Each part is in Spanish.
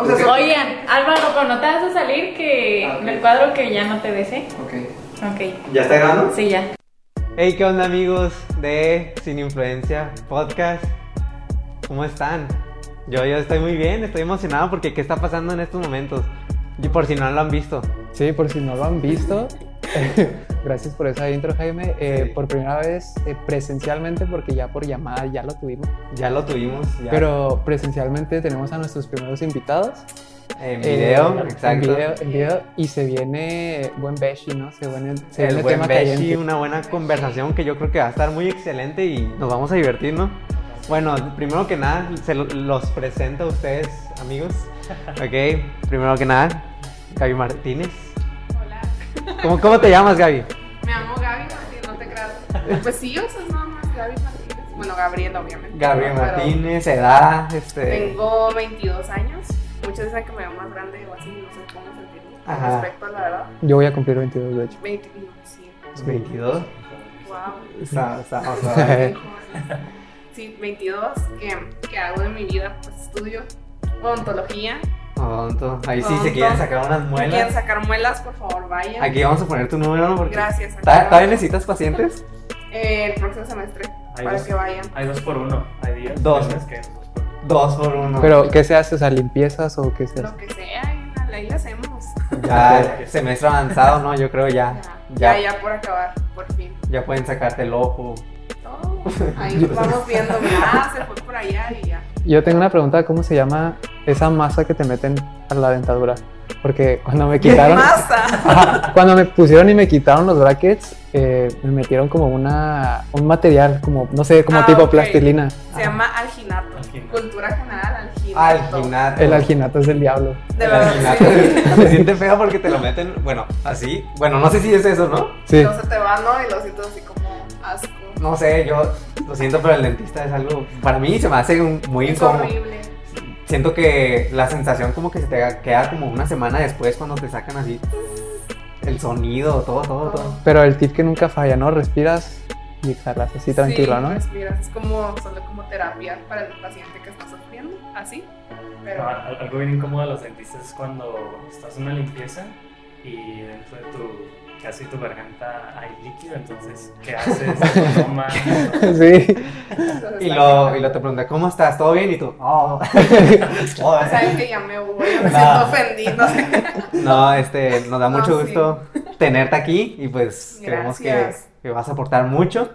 O sea, so- Oigan, Álvaro, pero no te vas a salir que Ah, ok. en el cuadro que ya no te besé. Ok. Ok, ¿Ya está grabando? sí, ya. Hey, ¿qué onda amigos de Sin Influencia Podcast? ¿Cómo están? Yo, yo estoy muy bien, estoy emocionado porque ¿qué está pasando en estos momentos? Y por si no lo han visto. Sí, por si no lo han visto, gracias por esa intro, Jaime. Eh, Sí. Por primera vez eh, presencialmente, porque ya por llamada ya lo tuvimos. Ya lo tuvimos. Ya. Pero presencialmente tenemos a nuestros primeros invitados. en Eh, video, En exacto. video, en video, y se viene buen beshi, ¿no? Se viene, se El viene buen tema Beshi, caliente. una buena conversación que yo creo que va a estar muy excelente y nos vamos a divertir, ¿no? Bueno, primero que nada, se lo- los presento a ustedes, amigos. Ok, primero que nada, Gaby Martínez. ¿Cómo, cómo te llamas, Gaby? me llamo Gaby Martínez, no te creas. Pues sí, o sea, nada más Gaby Martínez. Bueno, Gabriela, obviamente. Gabriel Pero Martínez, edad, este... Tengo 22 años. Muchos dicen que me veo más grande o así, no sé cómo sentirme Ajá. respecto a la verdad. Yo voy a cumplir 22, de hecho. 20, no, sí. 22. Wow. Está, está, Sí, 22. ¿Qué, qué hago de mi vida? Pues estudio odontología. Odonto. Ahí sí se quieren sacar unas Si quieren muelas. sacar muelas, por favor, vayan. Aquí vamos a poner tu número, ¿no? Porque Gracias. aquí ¿Ta- ¿Todavía necesitas pacientes? Eh, el próximo semestre, Hay para dos. que vayan. Hay dos por uno. Hay días. Dos. que dos por uno. Dos por uno. Pero, ¿qué se hace? O sea, limpiezas o qué se Lo hace? que sea, ahí la ley la hacemos. Ya, semestre avanzado, ¿no? Yo creo ya. Ya, Ya, ya por acabar, por fin. ya pueden sacarte el ojo. Todo. Ahí vamos viendo, mira, se fue por allá y ya. Yo tengo una pregunta, ¿cómo se llama esa masa que te meten a la dentadura? Porque cuando me quitaron... Masa. Ajá, Cuando me pusieron y me quitaron los brackets, eh, me metieron como una, un material, como, no sé, como Ah, tipo plastilina. Se llama alginato. Alginato. Cultura general, alginato. Alginato. El alginato es del diablo. De El verdad, alginato. sí. Se siente feo porque te lo meten, bueno, así. Bueno, no sé si es eso, ¿no? Sí. No se te va, ¿no? Y lo siento así como asco. No sé, yo lo siento, pero el dentista es algo. Para mí se me hace un- muy es incómodo. horrible. Siento que la sensación como que se te queda como una semana después cuando te sacan así. El sonido, todo, todo, todo. Pero el tip que nunca falla, ¿no? Respiras y exhalas así tranquilo, sí, ¿no? respiras. Es como, solo como terapia para el paciente que está sufriendo, así. Pero al- algo bien incómodo de los dentistas es cuando estás en una limpieza y dentro de tu casi tu garganta hay líquido, entonces ¿qué haces? Tomas. Sí. Y lo, y lo te pregunta, ¿cómo estás? ¿Todo bien? Y tú, oh. Oh, Saben que ya me voy, ya me No. siento ofendido. No, este, nos da No, mucho sí. gusto tenerte aquí y pues creemos que, que vas a aportar mucho.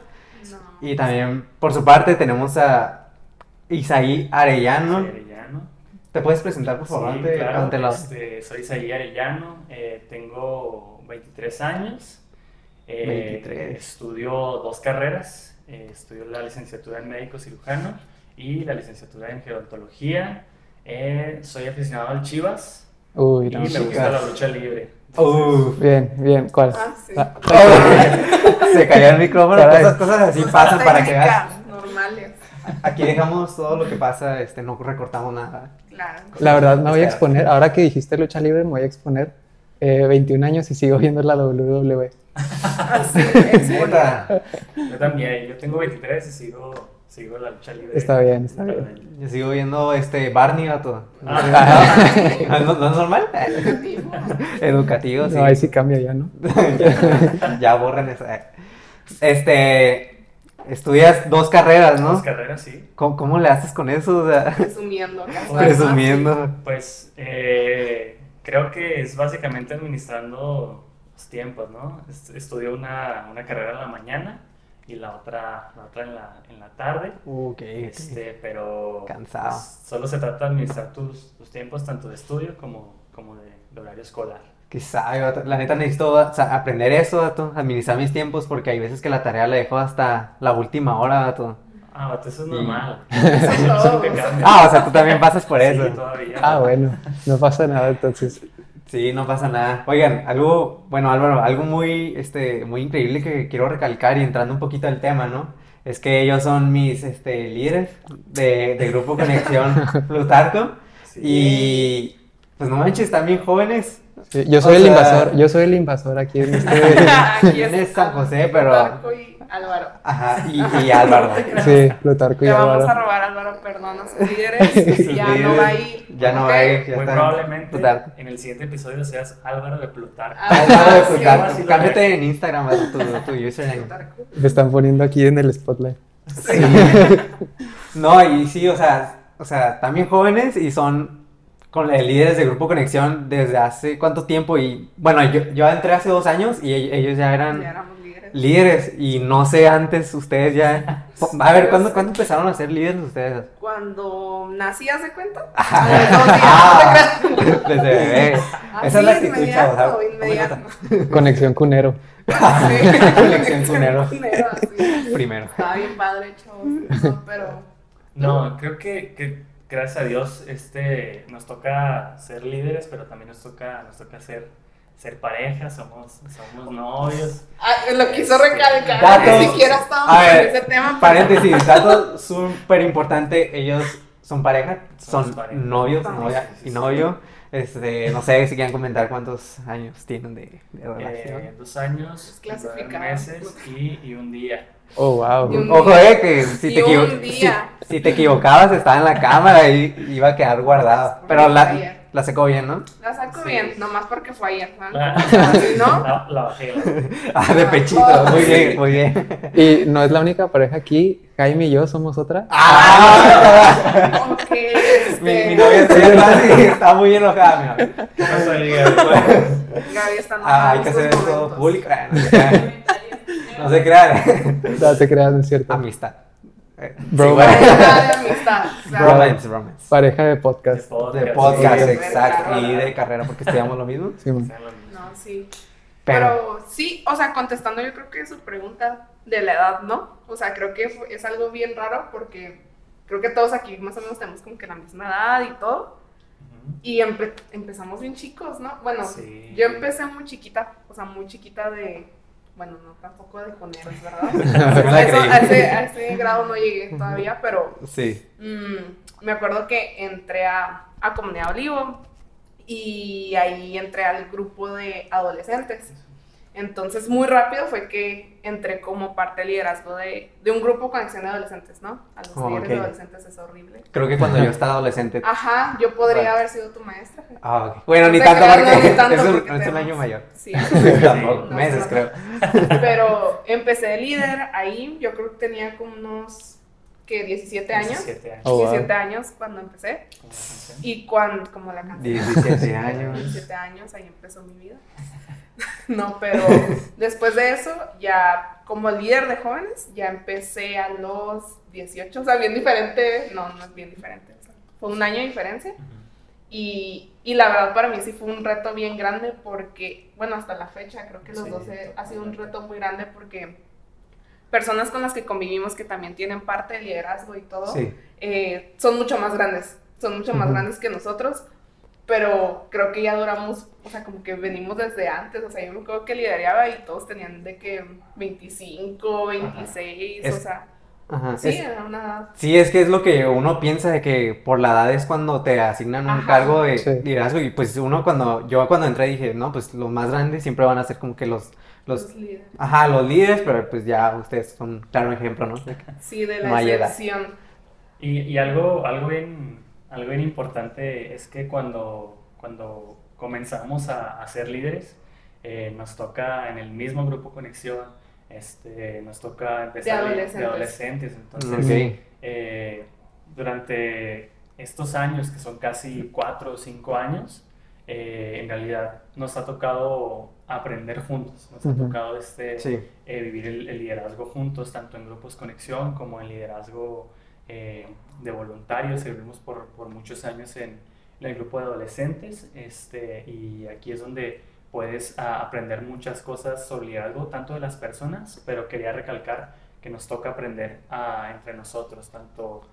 No. Y también, por su parte, tenemos a Isaí Arellano. Soy Arellano. ¿Te puedes presentar, por favor, Sí, ante, claro, ante la- este, soy Isaí Arellano, eh, tengo 23 años, eh, 23. estudio dos carreras, eh, estudio la licenciatura en médico cirujano y la licenciatura en gerontología, eh, soy aficionado al Chivas Uy, y no. me gusta la lucha libre. Uf. Bien, bien, ¿cuál? Ah, sí. Ah, Se cayó el micrófono, Caray. esas cosas así Cosas pasan para que veas. normales. Aquí dejamos todo lo que pasa, este, no recortamos nada. Claro. La verdad, me voy a exponer. Ahora que dijiste lucha libre, me voy a exponer. Eh, 21 años y sigo viendo la WWE. Neta, Yo también, yo tengo 23 y sigo, sigo la lucha libre. Está bien, está bien. yo sigo viendo este Barney gato. Ah, ¿No, no es normal? Educativo. Educativo, sí. No, ahí sí cambia ya, ¿no? ya borren esa. Este, estudias dos carreras, ¿no? Dos carreras, sí. ¿Cómo, cómo le haces con eso? O sea, Presumiendo. presumiendo. Pues eh, creo que es básicamente administrando los tiempos, ¿no? Est- Estudio una, una carrera en la mañana y la otra, la otra en, la, en la tarde. Ok, Este, pero Cansado. pues, solo se trata de administrar tus, tus tiempos tanto de estudio como, como de, de horario escolar. Quizá, la neta necesito o sea, aprender eso, vato, administrar mis tiempos, porque hay veces que la tarea la dejo hasta la última hora, vato. Ah, vato, eso es Y- normal. Eso. Ah, o sea, tú también pasas por eso. Sí, todavía. Ah, bueno, no pasa nada entonces. Sí, no pasa nada. Oigan, algo, bueno, Álvaro, algo muy, este, muy increíble que quiero recalcar y entrando un poquito al tema, ¿no? Es que ellos son mis, este, líderes de, de Grupo Conexión Plutarco Sí. y, pues no manches, están bien jóvenes. Sí, yo soy O el sea- invasor, yo soy el invasor aquí en este... Aquí Tienes San José, pero- Plutarco y Álvaro. Ajá, y, y Álvaro. Sí, Plutarco y Le vamos a robar a Álvaro, perdón, a sus líderes. ya no va a ir. Ya no va a ir. Ya Muy está. probablemente Plutarco. en el siguiente episodio seas Álvaro de Plutarco. Ah, Álvaro de sí, Plutarco. sí, Cámbiate en Instagram haz tu, tu username. Plutarco. Me están poniendo aquí en el spotlight. No, y sí, o sea, o sea, también jóvenes y son con líderes de Grupo Conexión desde hace cuánto tiempo y bueno, yo, yo entré hace dos años y ell- ellos ya eran Ya éramos líderes. y no sé antes ustedes ya... A ver, ¿cuándo, ¿cuándo empezaron a ser líderes ustedes? Cuando nací, ¿haz de cuenta? Ah, desde bebé. Así, Esa es la actitud, inmediato, chavos. ¿sabes? inmediato. Conexión cunero. Sí. Conexión cunero. Primero. Estaba bien padre, chavos. No, pero No, creo que, que gracias a Dios este, nos toca ser líderes, pero también nos toca, nos toca ser, ser pareja, somos, somos novios. ah, lo quiso recalcar. Datos. Ni siquiera estábamos ver, en ese tema. pero- Paréntesis, dato súper importante, ellos son pareja, son pareja. novios, Somos, novia sí, sí, y sí. novio. Este, no sé si quieren comentar cuántos años tienen de, de relación. Eh, dos años, nueve meses y, y un día. Oh, wow. Ojo, eh, que si te, si, si te equivocabas estaba en la cámara y iba a quedar guardado. Pero la, la secó bien, ¿no? La saco Sí. bien, nomás porque fue ayer. La, Así, ¿no? la, la bajé. la- Ah, de pechito, Oh, muy sí. bien, muy bien. Y no es la única pareja aquí. Jaime y yo somos otra. Ah, Ok, mi, este. mi novia está y está muy enojada, mi novia. ¿Qué pasó Gaby? Está Ah, enojada hay en que hacer esto momentos. público. Ah, No se crean. No se crean. No no es cierto. Amistad. Eh, Bro. Pareja de amistad. claro. Romance, romance. Pareja de podcast. De podcast, Sí. exacto. Y de carrera, porque estudiamos lo mismo. Sí, man. No, sí. Pero, Pero sí, o sea, contestando yo creo que su pregunta de la edad, ¿no? O sea, creo que fue- es algo bien raro porque creo que todos aquí más o menos tenemos como que la misma edad y todo. Y empe- empezamos bien chicos, ¿no? Bueno, Sí. yo empecé muy chiquita, o sea, muy chiquita de, bueno, no tampoco de poneros, ¿verdad? A, eso- creí. a ese, a ese grado no llegué todavía, pero sí. Mm, me acuerdo que entré a, a Comunidad Olivo y ahí entré al grupo de adolescentes. Entonces, muy rápido fue que entré como parte del liderazgo de, de un grupo conexión de adolescentes, ¿no? A los Oh, líderes ok. de adolescentes es horrible. Creo que cuando yo estaba adolescente. Ajá, yo podría Bueno. haber sido tu maestra. Ah, ok. Bueno, ni tanto creas, porque no, ni tanto es un, porque es un tenemos- año mayor. Sí. Tampoco, No, meses no. creo. Pero empecé de líder ahí, yo creo que tenía como unos, que 17 años. 17 años. Oh, wow. 17 años cuando empecé. Y cuando, como la canción. 17 años. 17 años, ahí empezó mi vida. No, pero después de eso, ya como líder de jóvenes, ya empecé a los 18, o sea, bien diferente, no, no es bien diferente, o sea, fue un año de diferencia. Y, y la verdad para mí sí fue un reto bien grande porque, bueno, hasta la fecha creo que los Sí, 12 ha sido un reto muy grande porque personas con las que convivimos que también tienen parte de liderazgo y todo, Sí. eh, son mucho más grandes, son mucho más grandes que nosotros, pero creo que ya duramos, o sea, como que venimos desde antes, o sea, yo me acuerdo que lideraba y todos tenían de que 25, 26, Es- o sea, Ajá. sí, es- era una edad. Sí, es que es lo que uno piensa de que por la edad es cuando te asignan un Ajá. cargo de Sí. liderazgo y pues uno cuando, yo cuando entré dije, no, pues los más grandes siempre van a ser como que los, los, los líderes. ajá, los líderes, pero pues ya ustedes son un claro ejemplo, ¿no? Sí, de la No excepción. Y, y algo, algo, bien, algo bien importante es que cuando, cuando comenzamos a, a ser líderes, eh, nos toca en el mismo grupo conexión, este, nos toca empezar de adolescentes. adolescentes. Entonces, Ok. eh, durante estos años, que son casi cuatro o cinco años, eh, en realidad nos ha tocado aprender juntos, nos ha Ujú. tocado este, Sí. eh, vivir el, el liderazgo juntos, tanto en grupos conexión como en liderazgo eh, de voluntarios. Servimos por, por muchos años en, en el grupo de adolescentes este, y aquí es donde puedes ah, aprender muchas cosas sobre liderazgo, tanto de las personas, pero quería recalcar que nos toca aprender ah, entre nosotros, tanto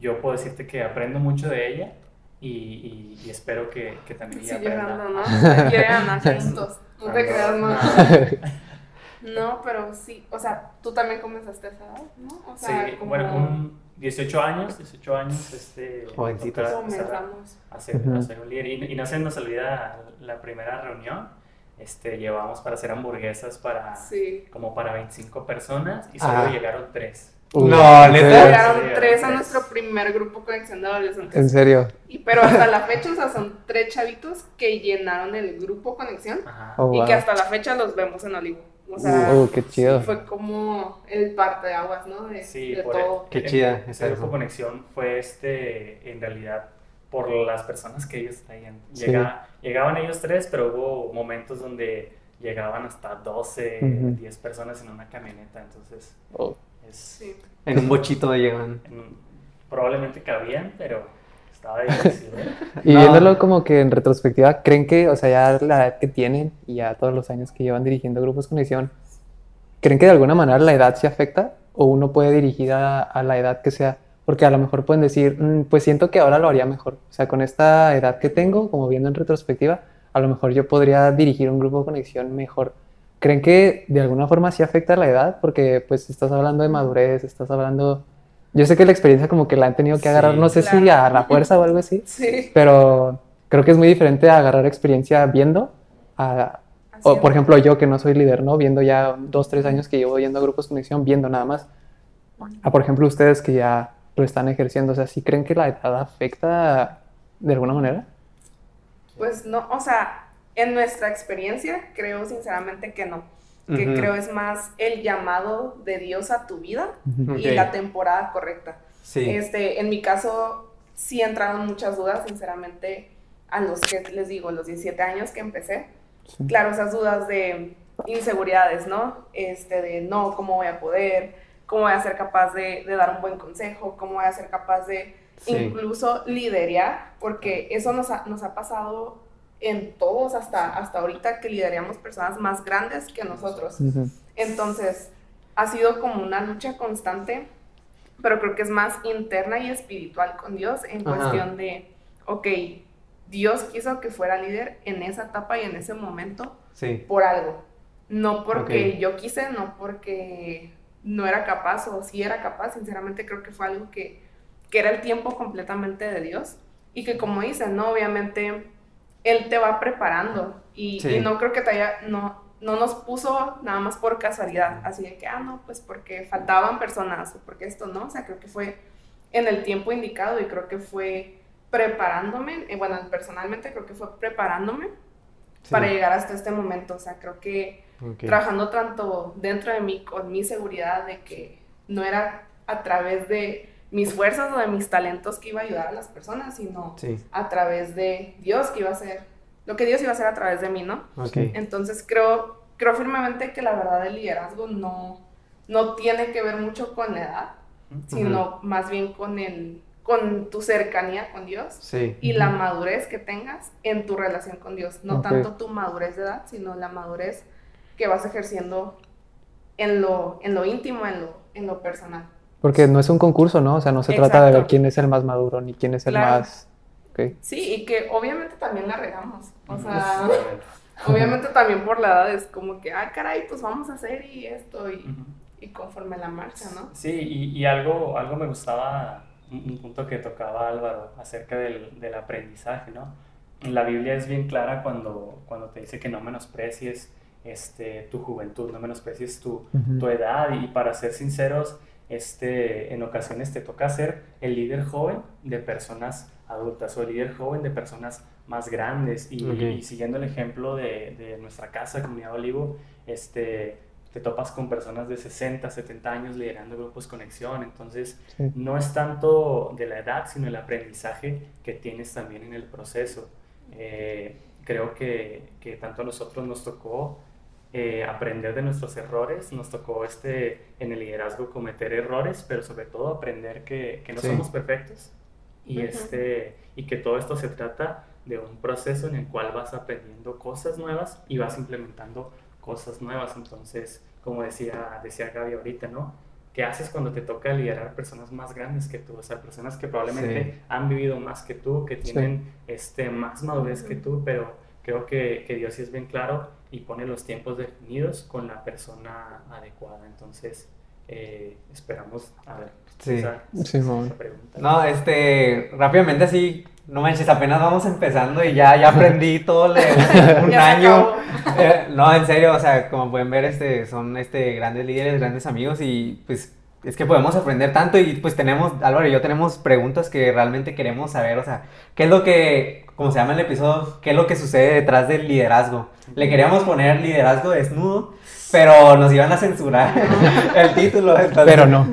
yo puedo decirte que aprendo mucho de ella y, y- y espero que, que también ella Sí, aprenda. llorando, ¿no? Ganar juntos. No te creas, no. No, pero sí, o sea, tú también comenzaste a esa edad, ¿no? O sea, Sí, como bueno, un 18 años, 18 años, este... Jovencitos. a- comenzamos. a hacer, Ujú. a ser un líder. Y, y no se nos olvida la primera reunión, este, llevamos para hacer hamburguesas para Sí. como para 25 personas y solo Ah. llegaron 3. Uy, No, ¿en ¿neta? Llegaron tres a nuestro primer grupo conexión de adolescentes. En serio. Y, pero hasta la fecha, o sea, son tres chavitos que llenaron el grupo conexión Ajá. Oh, y wow. que hasta la fecha los vemos en Olivo. O sea, Uh, qué chido. fue como el parte de aguas, ¿no? De, Sí, de por todo. Qué el- chida está grupo eso. conexión fue este, en realidad, por las personas que ellos traían. Sí. Llega- Llegaban ellos tres, pero hubo momentos donde llegaban hasta 12, Ujú. 10 personas en una camioneta. Entonces, Oh. es, Sí. En un bochito llegan. en- probablemente cabían, pero estaba difícil. ¿eh? Y No. viéndolo como que en retrospectiva, ¿creen que, o sea, ya la edad que tienen y ya todos los años que llevan dirigiendo grupos conexión, ¿creen que de alguna manera la edad se afecta o uno puede dirigir a, a la edad que sea? Porque a lo mejor pueden decir, "Mm, pues siento que ahora lo haría mejor. O sea, con esta edad que tengo, como viendo en retrospectiva, a lo mejor yo podría dirigir un grupo de conexión mejor. ¿Creen que de alguna forma sí afecta la edad? Porque pues estás hablando de madurez, estás hablando... Yo sé que la experiencia como que la han tenido que agarrar, Sí. no sé si Claro. a la fuerza o algo así, Sí. pero creo que es muy diferente a agarrar experiencia viendo a, o, por ejemplo, yo que no soy líder, ¿no? Viendo ya dos, tres años que llevo yendo a grupos de conexión, viendo nada más. A, por ejemplo, ustedes que ya lo están ejerciendo, o sea, ¿sí creen que la edad afecta de alguna manera? Pues no, o sea, en nuestra experiencia creo sinceramente que no. Que Ujú. creo es más el llamado de Dios a tu vida y la temporada correcta. Sí. Este, en mi caso, sí entraron muchas dudas, sinceramente, a los que les digo, los 17 años que empecé. Sí. Claro, esas dudas de inseguridades, ¿no? Este, de no, ¿cómo voy a poder? ¿Cómo voy a ser capaz de, de dar un buen consejo? ¿Cómo voy a ser capaz de Sí. incluso liderar? Porque eso nos ha, nos ha pasado en todos hasta, hasta ahorita que lideramos personas más grandes que nosotros. Entonces, ha sido como una lucha constante, pero creo que es más interna y espiritual con Dios en Ajá. cuestión de, ok, Dios quiso que fuera líder en esa etapa y en ese momento Sí. por algo. No porque Ok. yo quise, no porque no era capaz o sí era capaz, sinceramente creo que fue algo que, que era el tiempo completamente de Dios y que como dicen, ¿no? Obviamente Él te va preparando y, Sí. y no creo que te haya, no, no nos puso nada más por casualidad, así de que, ah, no, pues porque faltaban personas o porque esto, ¿no? O sea, creo que fue en el tiempo indicado y creo que fue preparándome, eh, bueno, personalmente creo que fue preparándome sí. para llegar hasta este momento. O sea, creo que trabajando tanto dentro de mí con mi seguridad de que no era a través de mis fuerzas o de mis talentos que iba a ayudar a las personas, sino Sí. a través de Dios que iba a hacer, lo que Dios iba a hacer a través de mí, ¿no? Entonces creo, creo firmemente que la verdad del liderazgo no, no tiene que ver mucho con la edad, sino más bien con, el, con tu cercanía con Dios Sí. y la madurez que tengas en tu relación con Dios. No tanto tu madurez de edad, sino la madurez que vas ejerciendo en lo, en lo íntimo, en lo, en lo personal. Porque no es un concurso, ¿no? O sea, no se trata de ver quién es el más maduro ni quién es el Claro. más... Sí, y que obviamente también la regamos. O sea, obviamente también por la edad es como que, ah, caray, pues vamos a hacer y esto, y, conforme la marcha, ¿no? Sí, y, y algo, algo me gustaba, un, un punto que tocaba Álvaro acerca del, del aprendizaje, ¿no? La Biblia es bien clara cuando, cuando te dice que no menosprecies este, tu juventud, no menosprecies tu, tu edad y para ser sinceros, este, en ocasiones te toca ser el líder joven de personas adultas o el líder joven de personas más grandes y, Ok. y siguiendo el ejemplo de, de nuestra casa, Comunidad Olivo, este, te topas con personas de 60, 70 años liderando grupos conexión, entonces Sí. no es tanto de la edad, sino el aprendizaje que tienes también en el proceso. Eh, creo que, que tanto a nosotros nos tocó eh, aprender de nuestros errores, nos tocó este, en el liderazgo cometer errores, pero sobre todo aprender que, que no Sí. somos perfectos y, este, y que todo esto se trata de un proceso en el cual vas aprendiendo cosas nuevas y vas implementando cosas nuevas. Entonces, como decía, decía Gaby ahorita, ¿no? ¿Qué haces cuando te toca liderar personas más grandes que tú? O sea, personas que probablemente Sí. han vivido más que tú, que Sí. tienen este, más madurez que tú, pero creo que, que Dios sí es bien claro y pone los tiempos definidos con la persona adecuada. Entonces, eh, esperamos, a ver, Sí. esa, Simón. esa pregunta. No, este, rápidamente así, no manches, apenas vamos empezando y ya, ya aprendí todo el- un año. Eh, no, en serio, o sea, como pueden ver, este, son este, grandes líderes, grandes amigos y pues es que podemos aprender tanto y pues tenemos, Álvaro y yo tenemos preguntas que realmente queremos saber, o sea, ¿qué es lo que, como se llama el episodio, qué es lo que sucede detrás del liderazgo? Le queríamos poner liderazgo desnudo, pero nos iban a censurar el título. entonces- Pero no.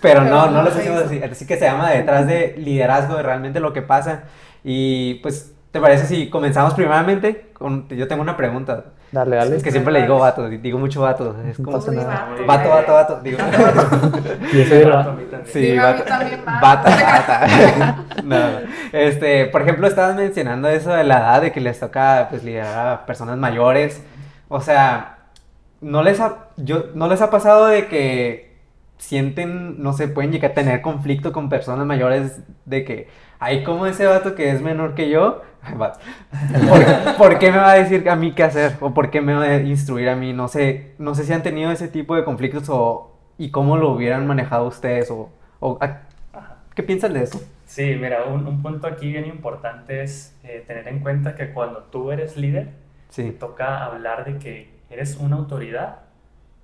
pero no, no no lo pusimos así. Así que se llama detrás de liderazgo, de realmente lo que pasa. Y pues, ¿te parece si comenzamos primeramente? Con, yo tengo una pregunta. Dale, dale. Es que siempre le digo vato, digo mucho vato. Es No como pasa Uy, nada. vato. vato, vato, vato. Digo, Yo soy el Rato, va- a mí también. sí, vato. también, va. Bata, bata. No, no. Este, por ejemplo, estabas mencionando eso de la edad, de que les toca pues liderar a personas mayores. O sea, ¿no les ha, yo, ¿no les ha pasado de que sienten, no sé, pueden llegar a tener conflicto con personas mayores de que, ay, como ese vato que es menor que yo, ¿por, por qué me va a decir a mí qué hacer? ¿O por qué me va a instruir a mí? No sé, no sé si han tenido ese tipo de conflictos o, y cómo lo hubieran manejado ustedes o, o ¿a- Ajá. ¿qué piensan de eso? Sí, mira, un, un punto aquí bien importante es eh, tener en cuenta que cuando tú eres líder, te Sí, toca hablar de que eres una autoridad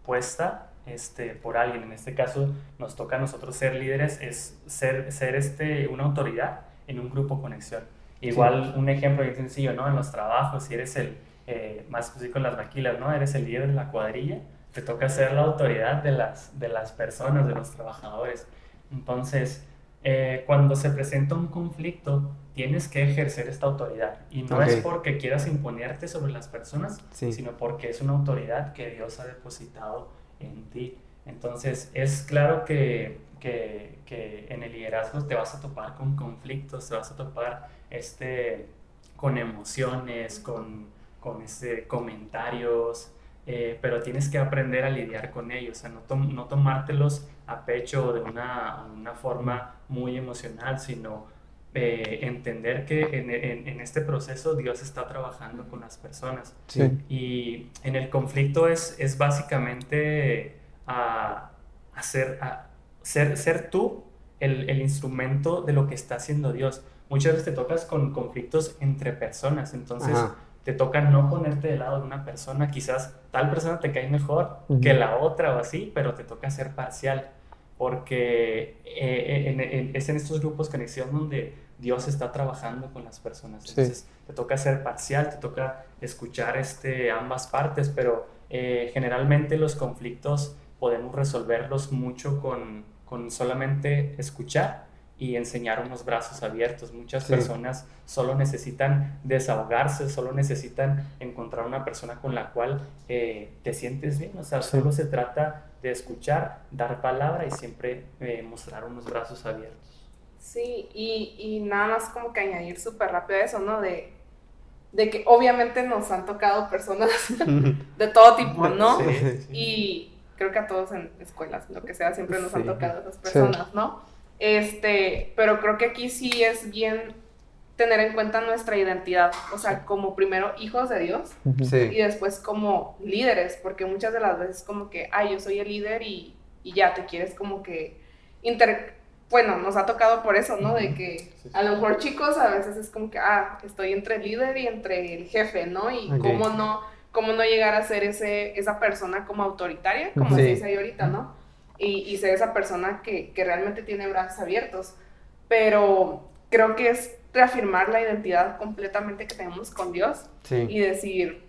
puesta este, por alguien. En este caso, nos toca a nosotros ser líderes, es ser, ser este, una autoridad en un grupo conexión. Igual, un ejemplo bien sencillo, ¿no? En los trabajos, si eres el, eh, más específico en las maquilas, ¿no? Eres el líder de la cuadrilla, te toca ser la autoridad de las, de las personas, de los trabajadores. Entonces, eh, cuando se presenta un conflicto, tienes que ejercer esta autoridad. Y no es Ok. porque quieras imponerte sobre las personas, Sí. sino porque es una autoridad que Dios ha depositado en ti. Entonces, es claro que, que, que en el liderazgo te vas a topar con conflictos, te vas a topar este, con emociones, con, con este, comentarios, eh, pero tienes que aprender a lidiar con ellos, no, no tomártelos a pecho de una, una forma muy emocional, sino eh, entender que en, en- en este proceso Dios está trabajando con las personas. Sí. Y en el conflicto es, es básicamente a, hacer, a ser, ser tú el, el instrumento de lo que está haciendo Dios. Muchas veces te tocas con conflictos entre personas, entonces Ajá. te toca no ponerte de lado de una persona, quizás tal persona te cae mejor Ujú. que la otra o así, pero te toca ser parcial, porque eh, en- en- es en estos grupos conexión donde Dios está trabajando con las personas. Sí. Entonces te toca ser parcial, te toca escuchar este, ambas partes, pero eh, generalmente los conflictos podemos resolverlos mucho con, con solamente escuchar y enseñar unos brazos abiertos. Muchas Sí. personas solo necesitan desahogarse, solo necesitan encontrar una persona con la cual eh, te sientes bien. O sea, Sí. solo se trata de escuchar, dar palabra y siempre eh, mostrar unos brazos abiertos. Sí, y, y nada más como que añadir súper rápido a eso, ¿no? De, de que obviamente nos han tocado personas de todo tipo, ¿no? Sí, sí, sí. Y creo que a todos en escuelas, lo que sea, siempre nos han tocado esas personas, ¿no? Este, pero creo que aquí sí es bien tener en cuenta nuestra identidad, o sea, como primero hijos de Dios y después como líderes, porque muchas de las veces como que, ay, yo soy el líder y, y ya te quieres como que inter... Bueno, nos ha tocado por eso, ¿no? De que a lo mejor chicos a veces es como que, ah, estoy entre el líder y entre el jefe, ¿no? Y cómo no, cómo no llegar a ser ese, esa persona como autoritaria, como Sí. se dice ahí ahorita, ¿no? Y, y ser esa persona que, que realmente tiene brazos abiertos. Pero creo que es reafirmar la identidad completamente que tenemos con Dios sí. y decir,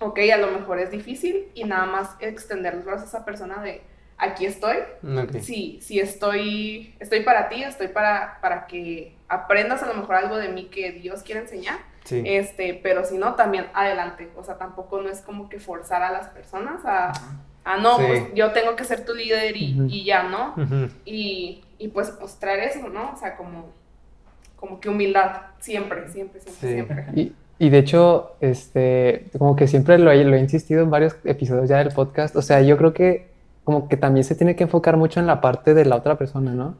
ok, a lo mejor es difícil y nada más extender los brazos a esa persona de, aquí estoy, Ok. sí, sí estoy, estoy para ti, estoy para, para que aprendas a lo mejor algo de mí que Dios quiere enseñar, Sí. este, pero si no, también adelante, o sea, tampoco no es como que forzar a las personas a, a no, Sí. pues yo tengo que ser tu líder y, y ya, ¿no? Y, y pues mostrar eso, ¿no? O sea, como, como que humildad, siempre, siempre, siempre, Sí. siempre. Y, y de hecho, este, como que siempre lo he, lo he insistido en varios episodios ya del podcast, o sea, yo creo que como que también se tiene que enfocar mucho en la parte de la otra persona, ¿no?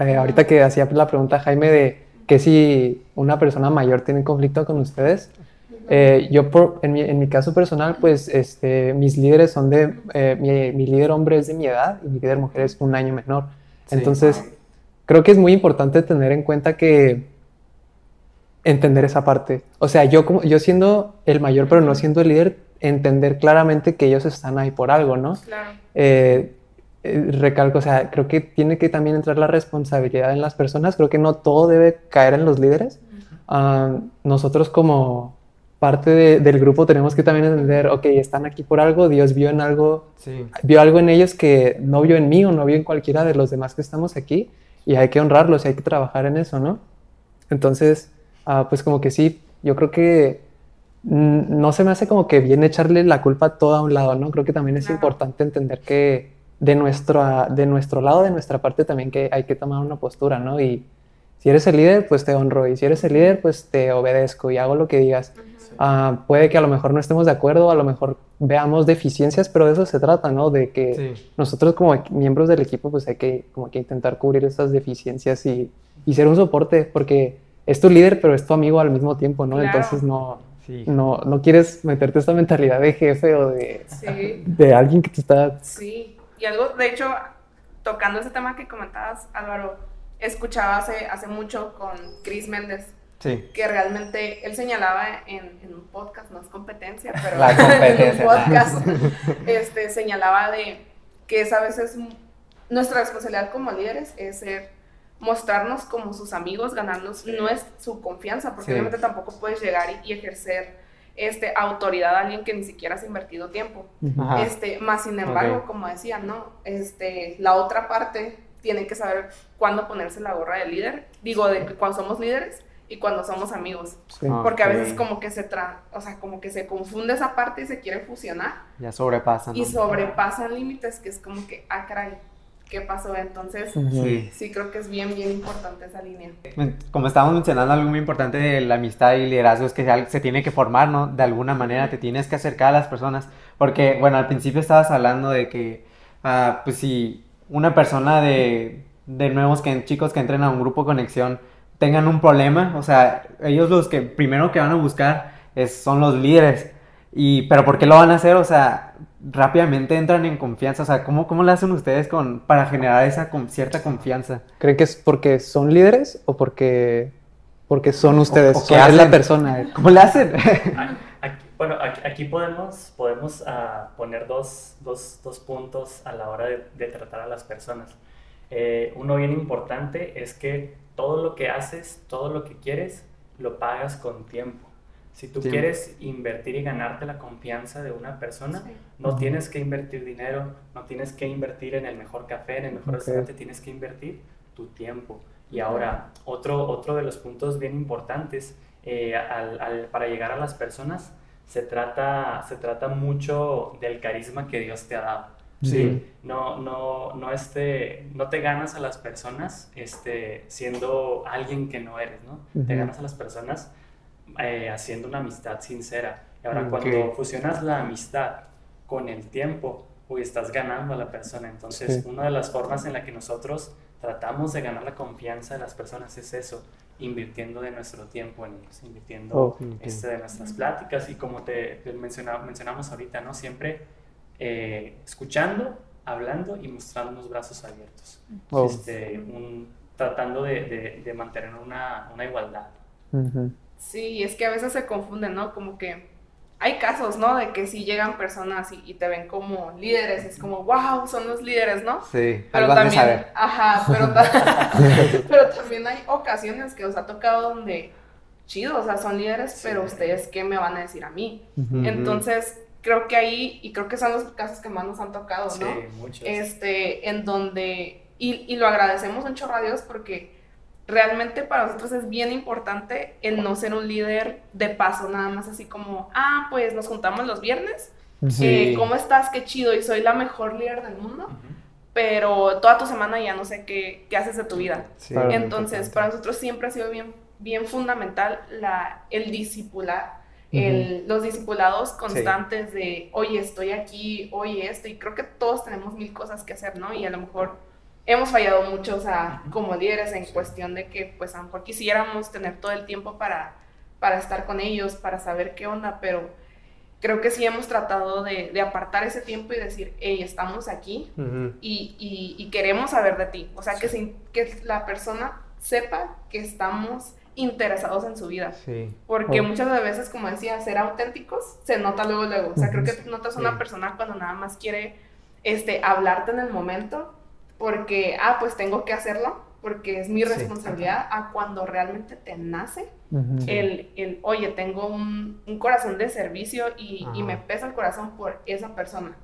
Eh, ahorita que hacía la pregunta Jaime de que si una persona mayor tiene conflicto con ustedes, Eh, yo, por, en, mi, en mi caso personal, pues este, mis líderes son de, eh, mi, mi líder hombre es de mi edad y mi líder mujer es un año menor. Sí. Entonces, creo que es muy importante tener en cuenta que entender esa parte. O sea, yo, como, yo siendo el mayor, pero no siendo el líder, entender claramente que ellos están ahí por algo, ¿no? Claro. Eh, eh, recalco, o sea, creo que tiene que también entrar la responsabilidad en las personas. Creo que no todo debe caer en los líderes. Ah, nosotros como parte de- del grupo tenemos que también entender, ok, están aquí por algo, Dios vio en algo, Sí. vio algo en ellos que no vio en mí o no vio en cualquiera de los demás que estamos aquí y hay que honrarlos y hay que trabajar en eso, ¿no? Entonces, ah, pues como que sí, yo creo que no se me hace como que bien echarle la culpa toda a un lado, ¿no? Creo que también es Claro. importante entender que de nuestro, de nuestro lado, de nuestra parte también que hay que tomar una postura, ¿no? Y si eres el líder, pues te honro y si eres el líder, pues te obedezco y hago lo que digas. Ah, puede que a lo mejor no estemos de acuerdo, a lo mejor veamos deficiencias, pero de eso se trata, ¿no? De que Sí. nosotros como miembros del equipo, pues hay que, como que intentar cubrir esas deficiencias y, y ser un soporte, porque es tu líder, pero es tu amigo al mismo tiempo, ¿no? Claro. Entonces no, Sí. no, no quieres meterte esta mentalidad de jefe o de, Sí. de alguien que te está... Sí, y algo, de hecho, tocando ese tema que comentabas, Álvaro, escuchaba hace, hace mucho con Chris Méndez, Sí. que realmente él señalaba en, en un podcast, no es competencia, pero La competencia, en un podcast, este, señalaba de que es a veces nuestra responsabilidad como líderes es ser, mostrarnos como sus amigos, ganarnos no es su confianza, porque Sí. obviamente tampoco puedes llegar y, y ejercer este, autoridad a alguien que ni siquiera has invertido tiempo. Ajá. Este, más sin embargo, Ok. como decía, ¿no? Este, la otra parte tiene que saber cuándo ponerse la gorra de líder. Digo, de cuando somos líderes y cuando somos amigos. Sí. Porque a Ok. veces como que se tra o sea, como que se confunde esa parte y se quiere fusionar Ya sobrepasa, ¿no? y sobrepasan límites que es como que, ah, caray, ¿qué pasó? Entonces. Sí. sí creo que es bien, bien importante esa línea. Como estábamos mencionando, algo muy importante de la amistad y liderazgo es que se- se tiene que formar, ¿no? De alguna manera te tienes que acercar a las personas. Porque, bueno, al principio estabas hablando de que, ah, pues si una persona de, de nuevos que, chicos que entren a un grupo conexión tengan un problema, o sea, ellos los que primero que van a buscar es, son los líderes. Y, pero ¿por qué lo van a hacer? O sea, rápidamente entran en confianza. O sea, ¿cómo, cómo lo hacen ustedes con, para generar esa con- cierta confianza? ¿Creen que es porque son líderes o porque, porque son ustedes? o O qué sea, es la persona. ¿Cómo le hacen? Aquí, bueno, aquí, aquí podemos, podemos ah, poner dos, dos, dos puntos a la hora de, de tratar a las personas. Eh, uno bien importante es que todo lo que haces, todo lo que quieres, lo pagas con tiempo. Si tú quieres invertir y ganarte la confianza de una persona, Sí. no tienes que invertir dinero, no tienes que invertir en el mejor café, en el mejor restaurante, tienes que invertir tu tiempo. Y ahora, otro, otro de los puntos bien importantes eh, al- al- para llegar a las personas, se trata, se trata mucho del carisma que Dios te ha dado. Sí. No, no, no, este, no te ganas a las personas este, siendo alguien que no eres, ¿no? Te ganas a las personas eh, haciendo una amistad sincera. Y ahora, cuando fusionas la amistad con el tiempo, uy, estás ganando a la persona. Entonces, Sí. una de las formas en la que nosotros tratamos de ganar la confianza de las personas es eso, invirtiendo de nuestro tiempo en ellos, invirtiendo Oh, este, de nuestras pláticas y como te, te menciona- mencionamos ahorita, ¿no? Siempre eh, escuchando, hablando y mostrando los brazos abiertos. Oh. Este, un- tratando de, de- de mantener una, una igualdad. Sí, es que a veces se confunden, ¿no? Como que hay casos, ¿no? De que si llegan personas y, y te ven como líderes, es como, wow, son los líderes, ¿no? Sí, Pero también, saber. ajá, pero, ta- pero también hay ocasiones que os ha tocado donde, chido, o sea, son líderes, Sí. pero ustedes, ¿qué me van a decir a mí? Entonces, creo que ahí, y creo que son los casos que más nos han tocado, ¿no? Sí, muchos. este, en donde, y, y lo agradecemos un chorro a Dios porque realmente para nosotros es bien importante el no ser un líder de paso, nada más así como, ah, pues nos juntamos los viernes, Sí. eh, ¿cómo estás? Qué chido, y soy la mejor líder del mundo, Ujú. pero toda tu semana ya no sé qué, qué haces de tu vida. Sí. Entonces, para nosotros siempre ha sido bien, bien fundamental la, el discipular, el- los discipulados constantes de, oye, estoy aquí, oye, esto, y creo que todos tenemos mil cosas que hacer, ¿no? Y a lo mejor hemos fallado mucho, o sea, como líderes en cuestión de que, pues, a lo mejor quisiéramos tener todo el tiempo para, para estar con ellos, para saber qué onda, pero creo que sí hemos tratado de, de apartar ese tiempo y decir, hey, estamos aquí Ujú. y, y- y queremos saber de ti. O sea, que, se- que la persona sepa que estamos interesados en su vida. Sí. Porque Oh. muchas de veces, como decía, ser auténticos se nota luego, luego. O sea, creo que notas una persona cuando nada más quiere este, hablarte en el momento porque, ah, pues tengo que hacerlo porque es mi Sí. responsabilidad, a cuando realmente te nace Ujú. el, el, oye, tengo un, un corazón de servicio y, y me pesa el corazón por esa persona,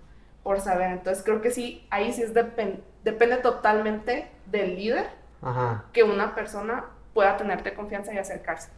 por saber. Entonces creo que sí, ahí sí es depen- depende totalmente del líder Ajá. que una persona pueda tenerte confianza y acercarse.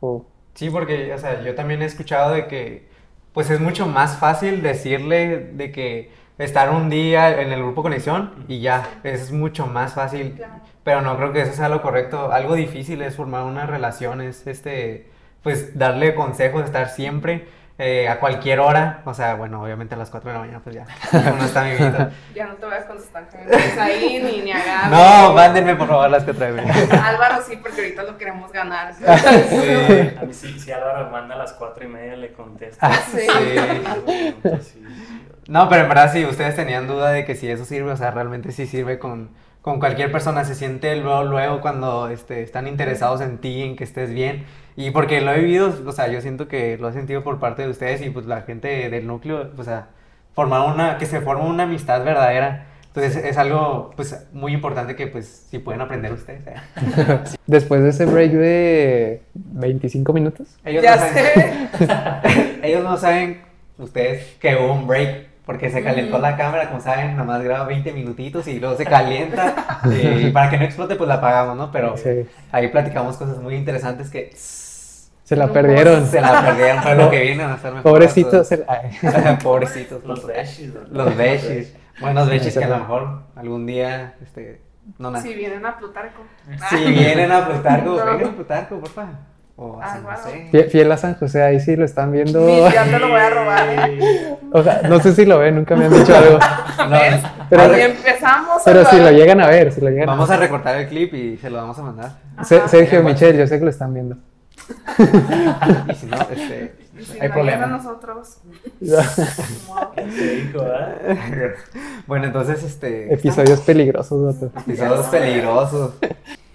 Oh. Sí, porque, o sea, yo también he escuchado de que, pues es mucho más fácil decirle de que estar un día en el grupo conexión y ya, es mucho más fácil, Claro. pero no creo que eso sea lo correcto. Algo difícil es formar una relación, es este, pues darle consejos, estar siempre, eh, a cualquier hora, o sea, bueno, obviamente a las 4 de la mañana, pues ya, uno está viviendo. Ya no te voy a contestar, que me dejes ahí ni, ni. No, mándenme por favor las que traigo. Álvaro sí, porque ahorita lo queremos ganar. Sí. A mí si, si Álvaro manda a las cuatro y media le contesto. Sí. Sí, sí, sí. No, pero en verdad sí, ustedes tenían duda de que si eso sirve, o sea, realmente sí sirve con, con cualquier persona, se siente luego, luego cuando este, están interesados en ti, en que estés bien, y porque lo he vivido, o sea, yo siento que lo he sentido por parte de ustedes y pues la gente del núcleo, o sea, formar una, que se forma una amistad verdadera, entonces es algo pues muy importante que pues si pueden aprender ustedes. ¿eh? Después de ese break de 25 minutos. Ellos, ya no saben, sé. ellos no saben, ustedes, que hubo un break. Porque se calentó Ujú. la cámara, como saben, nomás graba 20 minutitos y luego se calienta. y para que no explote, pues la apagamos, ¿no? Pero Sí, ahí platicamos cosas muy interesantes que se la No, perdieron. se la perdieron para lo que viene a estar mejor. Pobrecitos. se- ay. Pobrecitos. Los beshis. Los beshis. Buenos beshis que a lo mejor algún día, este, no Si vienen a Plutarco. Si vienen a Plutarco, No. vengan a Plutarco, porfa. O a Ah, San. José. Fiel a San José, ahí sí lo están viendo. Ni- ya te lo voy a robar, ¿eh? O sea, no sé si lo ven, nunca me han dicho algo. No, Pero- Ahí empezamos. Pero si lo llegan a ver, si lo llegan Vamos a a ver. recortar el clip y se lo vamos a mandar. Se- Ajá. Sergio Michel, yo sé que lo están viendo. Y si no, este, Y si hay no problema. nosotros. Bueno, entonces, este. Episodios peligrosos, vato. Episodios peligrosos.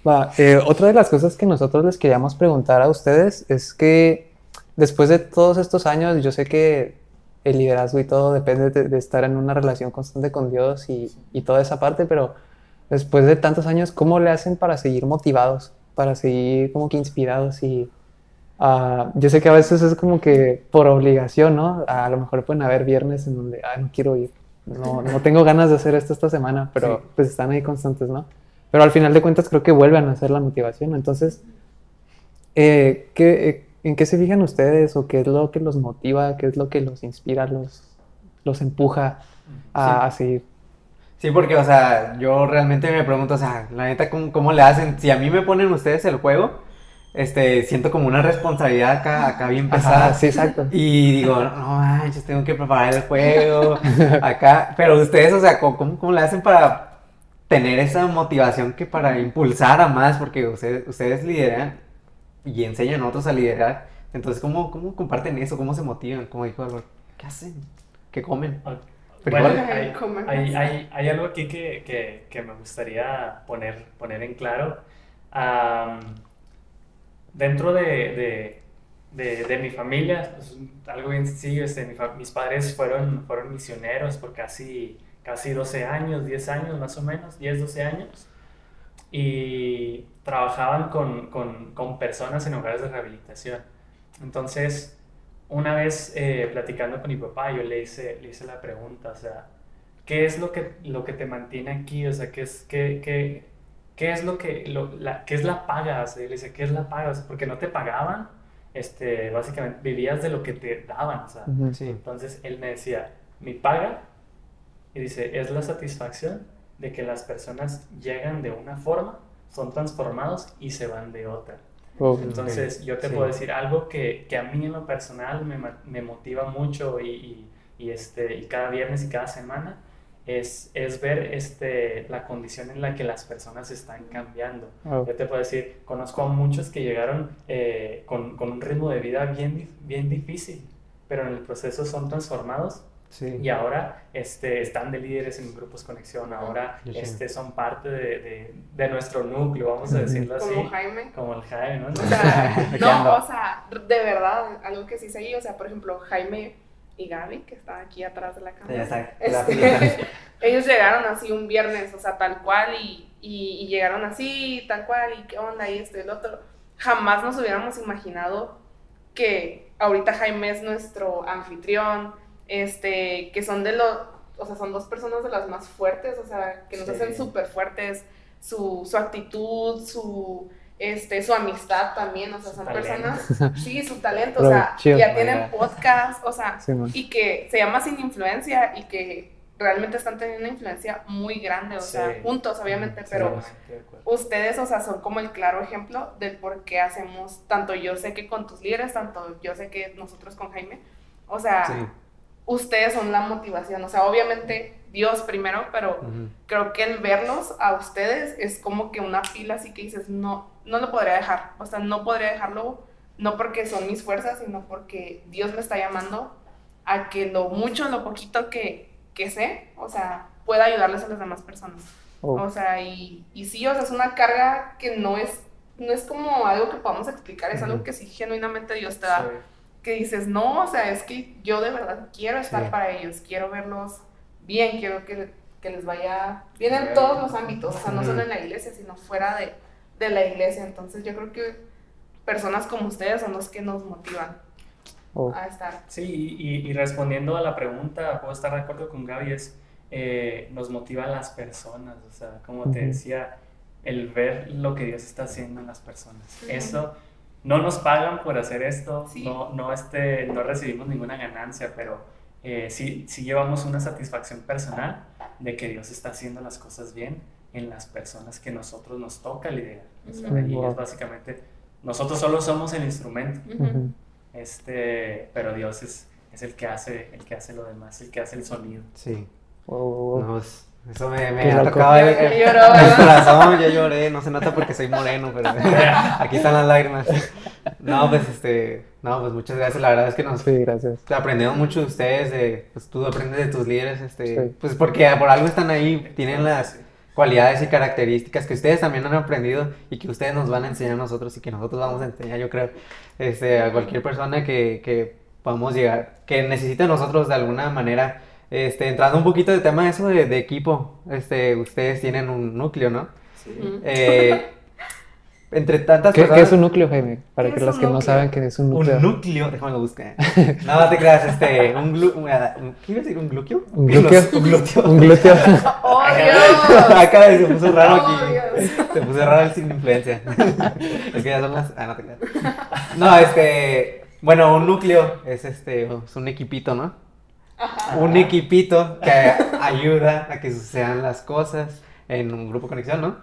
Va, eh, otra de las cosas que nosotros les queríamos preguntar a ustedes es que después de todos estos años, yo sé que el liderazgo y todo depende de, de estar en una relación constante con Dios y, y toda esa parte, pero después de tantos años, ¿cómo le hacen para seguir motivados, para seguir como que inspirados? Y ah, yo sé que a veces es como que por obligación, ¿no? A lo mejor pueden haber viernes en donde, ah, no quiero ir, no, no tengo ganas de hacer esto esta semana, pero Sí. pues están ahí constantes, ¿no? Pero al final de cuentas creo que vuelven a ser la motivación. Entonces, eh, ¿qué, eh, ¿en qué se fijan ustedes o qué es lo que los motiva, qué es lo que los inspira, los, los empuja a, Sí. a seguir? Sí, porque, o sea, yo realmente me pregunto, o sea, la neta, ¿cómo, cómo le hacen? Si a mí me ponen ustedes el juego, este, siento como una responsabilidad acá, acá bien pesada. Ajá, sí, exacto. Y digo, no manches, tengo que preparar el juego acá. Pero ustedes, o sea, ¿cómo, cómo- cómo le hacen para tener esa motivación que para impulsar a más? Porque ustedes, ustedes lideran y enseñan a otros a liderar. Entonces, ¿cómo, cómo comparten eso? ¿Cómo se motivan? Como dijo Álvaro, ¿qué hacen? ¿Qué comen? Bueno, Frijol. hay, Comemos. hay, hay, hay algo aquí que, que, que me gustaría poner, poner en claro. Dentro de, de, de, de mi familia, es algo bien sencillo, este, mi fa- mis padres fueron, fueron misioneros por casi, casi 12 años, 10 años más o menos, 10, 12 años, y trabajaban con, con, con personas en hogares de rehabilitación. Entonces, una vez eh, platicando con mi papá, yo le hice, le hice la pregunta, o sea, ¿qué es lo que, lo que te mantiene aquí? O sea, ¿qué es, qué, qué, qué es lo que, lo- la, qué es la paga? O sea, yo le decía, ¿qué es la paga? O sea, porque no te pagaban, este, básicamente vivías de lo que te daban, o sea. Sí. Entonces él me decía, mi paga, y dice, es la satisfacción de que las personas llegan de una forma, son transformados y se van de otra. Oh, Entonces, yo te Sí. puedo decir algo que, que a mí en lo personal me, me motiva mucho y, y, y este, y cada viernes y cada semana es, es ver este, la condición en la que las personas están cambiando. Oh. Yo te puedo decir, conozco a muchos que llegaron eh, con, con un ritmo de vida bien, bien difícil, pero en el proceso son transformados Sí. y ahora este, están de líderes en grupos conexión, ahora Yo sé. este, son parte de, de, de nuestro núcleo, vamos a decirlo así. Como Jaime. Como el Jaime, ¿no? O sea, no, o sea, de verdad, algo que sí seguí, o sea, por ejemplo, Jaime y Gaby, que están aquí atrás de la cámara. Está. Este, ellos llegaron así un viernes, o sea, tal cual, y, y, y llegaron así, tal cual, y qué onda, y esto y el otro. Jamás nos hubiéramos imaginado que ahorita Jaime es nuestro anfitrión, este, que son de los, o sea, son dos personas de las más fuertes, o sea, que nos Sí. hacen súper fuertes, su, su actitud, su, este, su amistad también, o sea, son talento. personas, sí, su talento, o sea, ya tienen vaya. podcast, o sea, Sí, y que se llama Sin Influencia y que realmente están teniendo una influencia muy grande, o sea, juntos obviamente, Sí, pero ustedes, o sea, son como el claro ejemplo del por qué hacemos, tanto yo sé que con tus líderes, tanto yo sé que nosotros con Jaime, o sea. Ustedes son la motivación, o sea, obviamente Dios primero, pero Ujú. creo que el verlos a ustedes es como que una pila así que dices, no, no lo podría dejar, o sea, no podría dejarlo, no porque son mis fuerzas, sino porque Dios me está llamando a que lo mucho, lo poquito que, que sé, o sea, pueda ayudarles a las demás personas. Oh. O sea, y, y sí, o sea, es una carga que no es, no es como algo que podamos explicar, es algo Ujú. que sí genuinamente Dios te da Sí. Que dices, no, o sea, es que yo de verdad quiero estar Sí. para ellos, quiero verlos bien, quiero que, que les vaya bien en todos los ámbitos, o sea, no solo en la iglesia, sino fuera de, de la iglesia. Entonces yo creo que personas como ustedes son los que nos motivan Oh. a estar. Sí, y, y respondiendo a la pregunta, puedo estar de acuerdo con Gaby, es, eh, nos motivan las personas, o sea, como te Ujú. decía, el ver lo que Dios está haciendo en las personas. Ujú. Eso, no nos pagan por hacer esto, Sí. no, no, este, no recibimos ninguna ganancia, pero eh, sí, sí llevamos una satisfacción personal de que Dios está haciendo las cosas bien en las personas que nosotros nos toca liderar. O sea, y Wow. es básicamente, nosotros solo somos el instrumento. Este, pero Dios es, es el que hace, el que hace lo demás, el que hace el sonido. Sí. Oh. No, pues, eso me, me ha tocado el, el- lloró, el corazón, ya lloré, no se nota porque soy moreno, pero aquí están las lágrimas. No, pues este, no, pues muchas gracias, la verdad es que nos Sí, gracias. aprendemos mucho de ustedes, de, pues tú aprendes de tus líderes, este, Sí. pues porque por algo están ahí, tienen las cualidades y características que ustedes también han aprendido y que ustedes nos van a enseñar a nosotros y que nosotros vamos a enseñar, yo creo, este, a cualquier persona que, que podamos llegar, que necesite a nosotros de alguna manera, este, entrando un poquito de tema eso de, de equipo, este, ustedes tienen un núcleo, ¿no? Ujú. Eh, entre tantas ¿Qué, qué personas... es un núcleo, Jaime? Para ¿Qué que los que no saben qué es un núcleo. Un núcleo, déjame lo buscar. No, te creas, este, un glu... un- un- ¿Qué iba a decir? ¿Un glúteo? Un glúteo. Un glúteo. Un glúteo. ¡Oh, Dios! Acá se puso raro Oh, aquí. Dios. Se puso raro el sin influencia. Es que ya son las. Ah, no te creas. No, este. Bueno, un núcleo es este. Es un equipito, ¿no? Un equipito que ayuda a que sucedan las cosas en un grupo conexión, ¿no?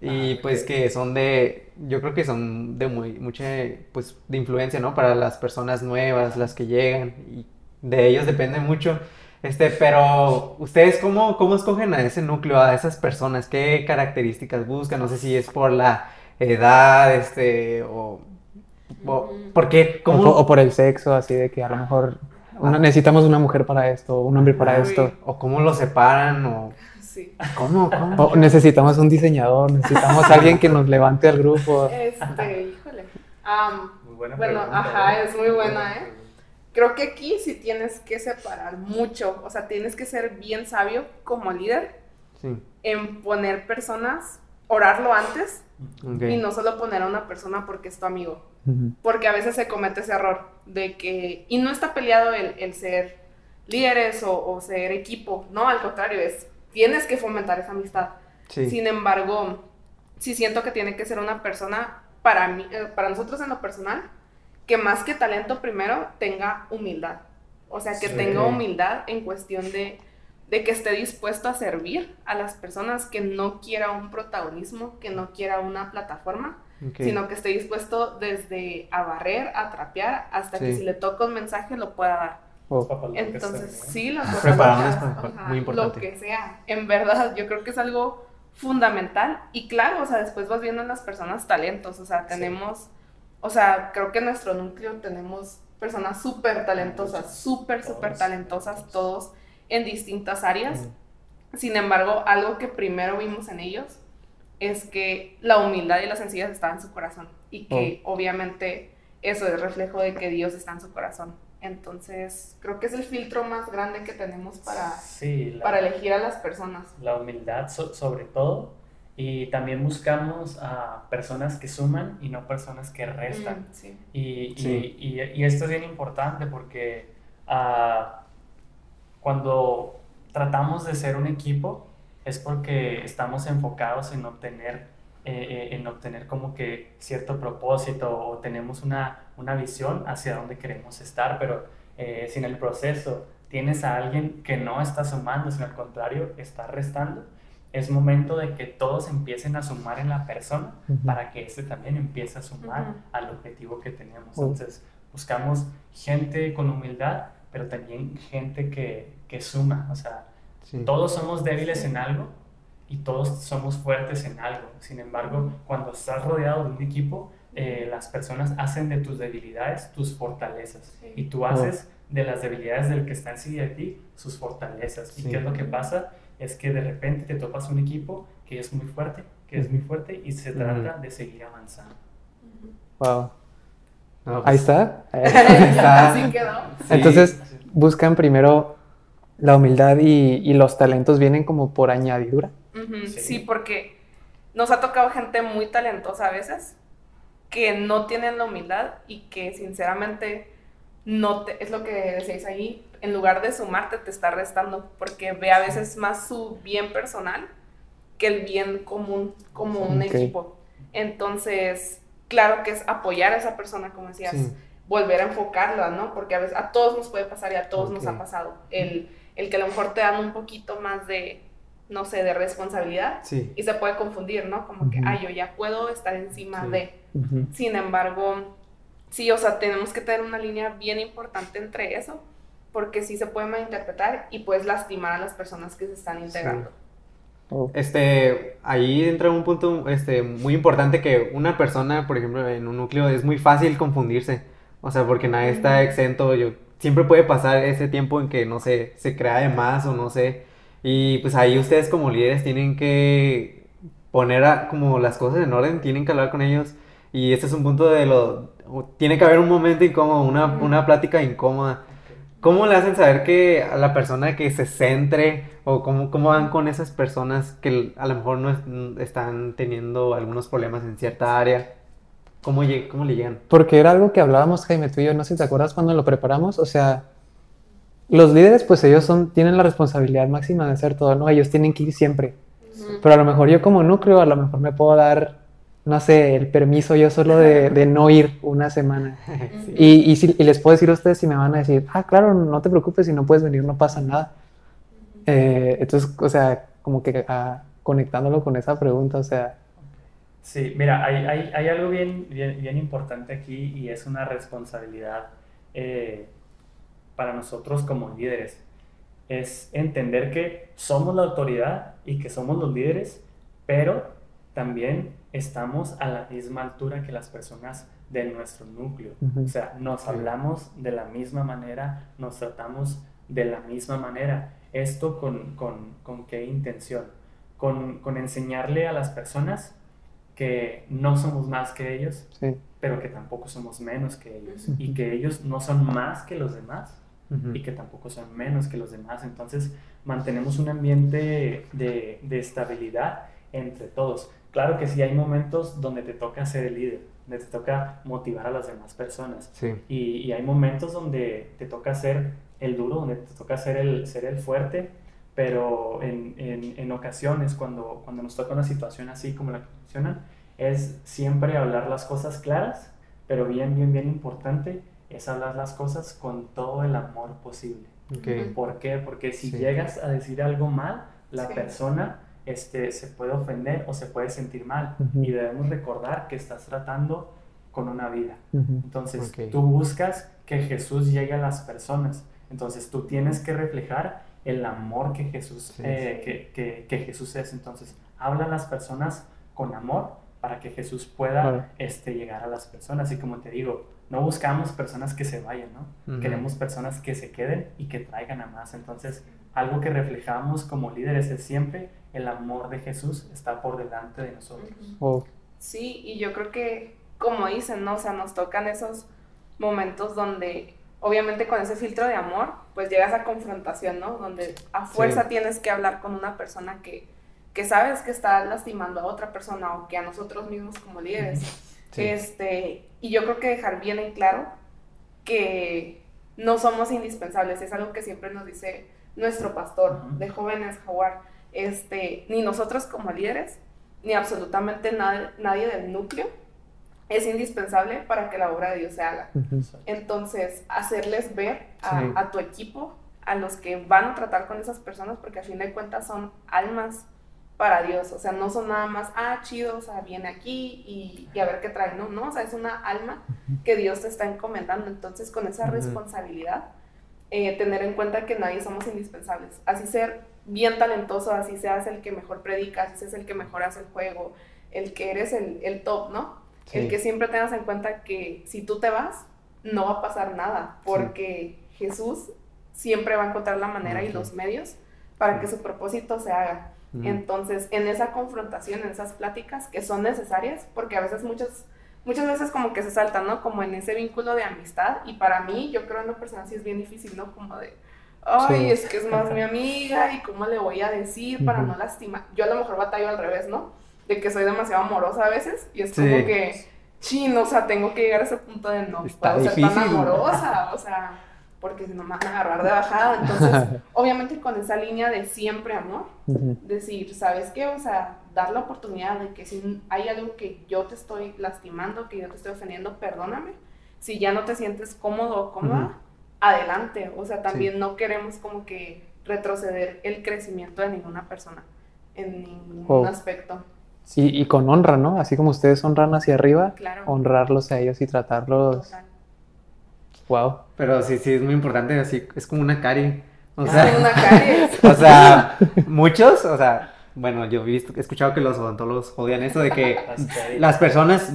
Y Ah, pues que son de, yo creo que son de muy, mucha, pues de influencia, ¿no? Para las personas nuevas, las que llegan, y de ellos depende mucho. Este, pero ustedes cómo, cómo escogen a ese núcleo, a esas personas, qué características buscan, no sé si es por la edad, este, o. ¿por qué? O, o por el sexo, así de que a lo mejor una- necesitamos una mujer para esto, un hombre para Uy, esto. o cómo lo separan, o Sí. cómo, cómo. O necesitamos un diseñador, necesitamos alguien que nos levante al grupo. Este, híjole. Am, Muy buena Bueno, pregunta, ajá, ¿eh? es muy buena, ¿eh? creo que aquí sí tienes que separar mucho, o sea, tienes que ser bien sabio como líder Sí, en poner personas, orarlo antes ok. y no solo poner a una persona porque es tu amigo. Porque a veces se comete ese error de que, y no está peleado el, el ser líderes o, o ser equipo, no, al contrario, es, tienes que fomentar esa amistad. Sí, Sin embargo, sí siento que tiene que ser una persona, para, mí, eh, para nosotros en lo personal, que más que talento primero tenga humildad. O sea, que Sí. tenga humildad en cuestión de, de que esté dispuesto a servir a las personas, que no quiera un protagonismo, que no quiera una plataforma, sino que esté dispuesto desde a barrer, a trapear, hasta que Sí. si le toca un mensaje lo pueda dar. Oh. Entonces, sí, las muy importante. Lo que sea. En verdad, yo creo que es algo fundamental. Y claro, o sea, después vas viendo en las personas talentos. O sea, tenemos, o sea, creo que en nuestro núcleo tenemos personas súper talentosas, súper, súper talentosas, todos en distintas áreas. Sin embargo, algo que primero vimos en ellos es que la humildad y la sencillez estaban en su corazón y que obviamente eso es reflejo de que Dios está en su corazón. Entonces, creo que es el filtro más grande que tenemos para, Sí, la, para elegir a las personas. la humildad so- sobre todo. Y también buscamos a personas que suman y no personas que restan. Mm, sí. Y, y- Sí. y- y esto es bien importante porque ah, cuando tratamos de ser un equipo es porque estamos enfocados en obtener, eh, eh, en obtener como que cierto propósito o tenemos una, una visión hacia dónde queremos estar, pero eh, si en el proceso tienes a alguien que no está sumando, sino al contrario, está restando, es momento de que todos empiecen a sumar en la persona para que este también empiece a sumar al objetivo que tenemos. Ujú. Entonces, buscamos gente con humildad, pero también gente que, que suma. O sea, Sí. todos somos débiles en algo y todos somos fuertes en algo. Sin embargo, cuando estás rodeado de un equipo, eh, las personas hacen de tus debilidades tus fortalezas Sí. y tú haces de las debilidades del que está encima de ti sus fortalezas. ¿Y qué es lo que pasa? Es que de repente te topas un equipo que es muy fuerte, que es muy fuerte y se trata de seguir avanzando. Wow. No, Ahí pues, está. Está- Así quedó. sí. Entonces, buscan primero la humildad y, y los talentos vienen como por añadidura. Sí. Sí. porque nos ha tocado gente muy talentosa a veces que no tienen la humildad y que sinceramente no te, es lo que decíais ahí, en lugar de sumarte te está restando porque ve a veces más su bien personal que el bien común como un equipo. Entonces, claro que es apoyar a esa persona, como decías, Sí. volver a enfocarla, ¿no? Porque a veces a todos nos puede pasar y a todos nos ha pasado. El, el que a lo mejor te dan un poquito más de, no sé, de responsabilidad Sí. y se puede confundir, ¿no? Como que, Ujú. ah, yo ya puedo estar encima Sí. de. Ujú. Sin embargo, sí, o sea, tenemos que tener una línea bien importante entre eso, porque sí se puede malinterpretar y puedes lastimar a las personas que se están integrando. Oh. Este, ahí entra un punto este, muy importante que una persona, por ejemplo, en un núcleo es muy fácil confundirse. O sea, porque nadie está exento. Yo, siempre puede pasar ese tiempo en que, no sé, se crea de más o no sé. Y pues ahí ustedes como líderes tienen que poner a- como las cosas en orden, tienen que hablar con ellos. Y este es un punto de lo... Tiene que haber un momento incómodo, una, una plática incómoda. ¿Cómo le hacen saber que a la persona que se centre o cómo, cómo van con esas personas que a lo mejor no es- están teniendo algunos problemas en cierta área? ¿Cómo, lle- cómo le llegan? Porque era algo que hablábamos, Jaime, tú y yo, no sé si te acuerdas cuando lo preparamos, o sea, los líderes, pues ellos son, tienen la responsabilidad máxima de hacer todo, ¿no? Ellos tienen que ir siempre. Pero a lo mejor yo como núcleo, a lo mejor me puedo dar, no sé, el permiso yo solo de, de no ir una semana. Y, y, si- y les puedo decir a ustedes si me van a decir, ah, claro, no te preocupes, si no puedes venir, no pasa nada. Eh, entonces, o sea, como que ah, conectándolo con esa pregunta, o sea, Sí, mira, hay, hay, hay algo bien, bien, bien importante aquí y es una responsabilidad eh, para nosotros como líderes. Es entender que somos la autoridad y que somos los líderes, pero también estamos a la misma altura que las personas de nuestro núcleo. O sea, nos hablamos de la misma manera, nos tratamos de la misma manera. ¿Esto con, con, con qué intención? Con, con enseñarle a las personas que no somos más que ellos, sí. pero que tampoco somos menos que ellos. Y que ellos no son más que los demás y que tampoco son menos que los demás. Entonces mantenemos un ambiente de, de estabilidad entre todos. Claro que sí hay momentos donde te toca ser el líder, donde te toca motivar a las demás personas. Sí. Y, y hay momentos donde te toca ser el duro, donde te toca ser el, ser el fuerte, pero en, en, en ocasiones cuando, cuando nos toca una situación así como la que mencionan, es siempre hablar las cosas claras, pero bien, bien, bien importante es hablar las cosas con todo el amor posible. Ok. ¿Por qué? Porque si Sí. llegas a decir algo mal, la Sí. persona este, se puede ofender o se puede sentir mal. Ujú. Y debemos recordar que estás tratando con una vida. Ujú. Entonces, Ok. tú buscas que Jesús llegue a las personas. Entonces tú tienes que reflejar el amor que Jesús, Sí. eh, que, que- que Jesús es. Entonces habla a las personas con amor para que Jesús pueda Claro. este, llegar a las personas. Y como te digo, no buscamos personas que se vayan, ¿no? Queremos personas que se queden y que traigan a más. Entonces, algo que reflejamos como líderes es siempre el amor de Jesús está por delante de nosotros. O- Sí, y yo creo que, como dicen, ¿no? O sea, nos tocan esos momentos donde, obviamente con ese filtro de amor, pues llegas a confrontación, ¿no? Donde a fuerza Sí. tienes que hablar con una persona que, que sabes que está lastimando a otra persona o que a nosotros mismos como líderes. Sí. Este, y yo creo que dejar bien en claro que no somos indispensables, es algo que siempre nos dice nuestro pastor de jóvenes Jaguar, este, ni nosotros como líderes, ni absolutamente nadie, nadie del núcleo es indispensable para que la obra de Dios se haga. Entonces, hacerles ver a, Sí. a tu equipo, a los que van a tratar con esas personas, porque a fin de cuentas son almas para Dios, o sea, no son nada más, ah, chido, o sea, viene aquí y, y a ver qué trae, no, no, o sea, es una alma que Dios te está encomendando, entonces con esa responsabilidad, eh, tener en cuenta que nadie somos indispensables, así ser bien talentoso, así seas el que mejor predica, así seas el que mejor hace el juego, el que eres el, el top, ¿no? Sí. El que siempre tengas en cuenta que si tú te vas, no va a pasar nada, porque Jesús siempre va a encontrar la manera y los medios para que su propósito se haga. Entonces, en esa confrontación, en esas pláticas que son necesarias, porque a veces muchas, muchas veces como que se saltan, ¿no? Como en ese vínculo de amistad, y para mí, yo creo en lo personal sí es bien difícil, ¿no? Como de, ay, Sí. es que es más mi amiga, y cómo le voy a decir para no lastimar. Yo a lo mejor batallo al revés, ¿no? De que soy demasiado amorosa a veces, y es Sí. como que, chin, o sea, tengo que llegar a ese punto de no Está puedo ser tan amorosa, o sea, porque si no me van a agarrar de bajada. Entonces, obviamente con esa línea de siempre amor, decir, ¿sabes qué? O sea, dar la oportunidad de que si hay algo que yo te estoy lastimando, que yo te estoy ofendiendo, perdóname. Si ya no te sientes cómodo o cómoda, adelante. O sea, también no queremos como que retroceder el crecimiento de ninguna persona en ningún Oh. aspecto. Sí, y con honra, ¿no? Así como ustedes honran hacia arriba, Claro. honrarlos a ellos y tratarlos. Total. Wow. Pero sí, sí, es muy importante, así, es como una cari. O Es sea, una caries. o sea, muchos, o sea, bueno, yo he visto, he escuchado que los odontólogos odian eso de que Las personas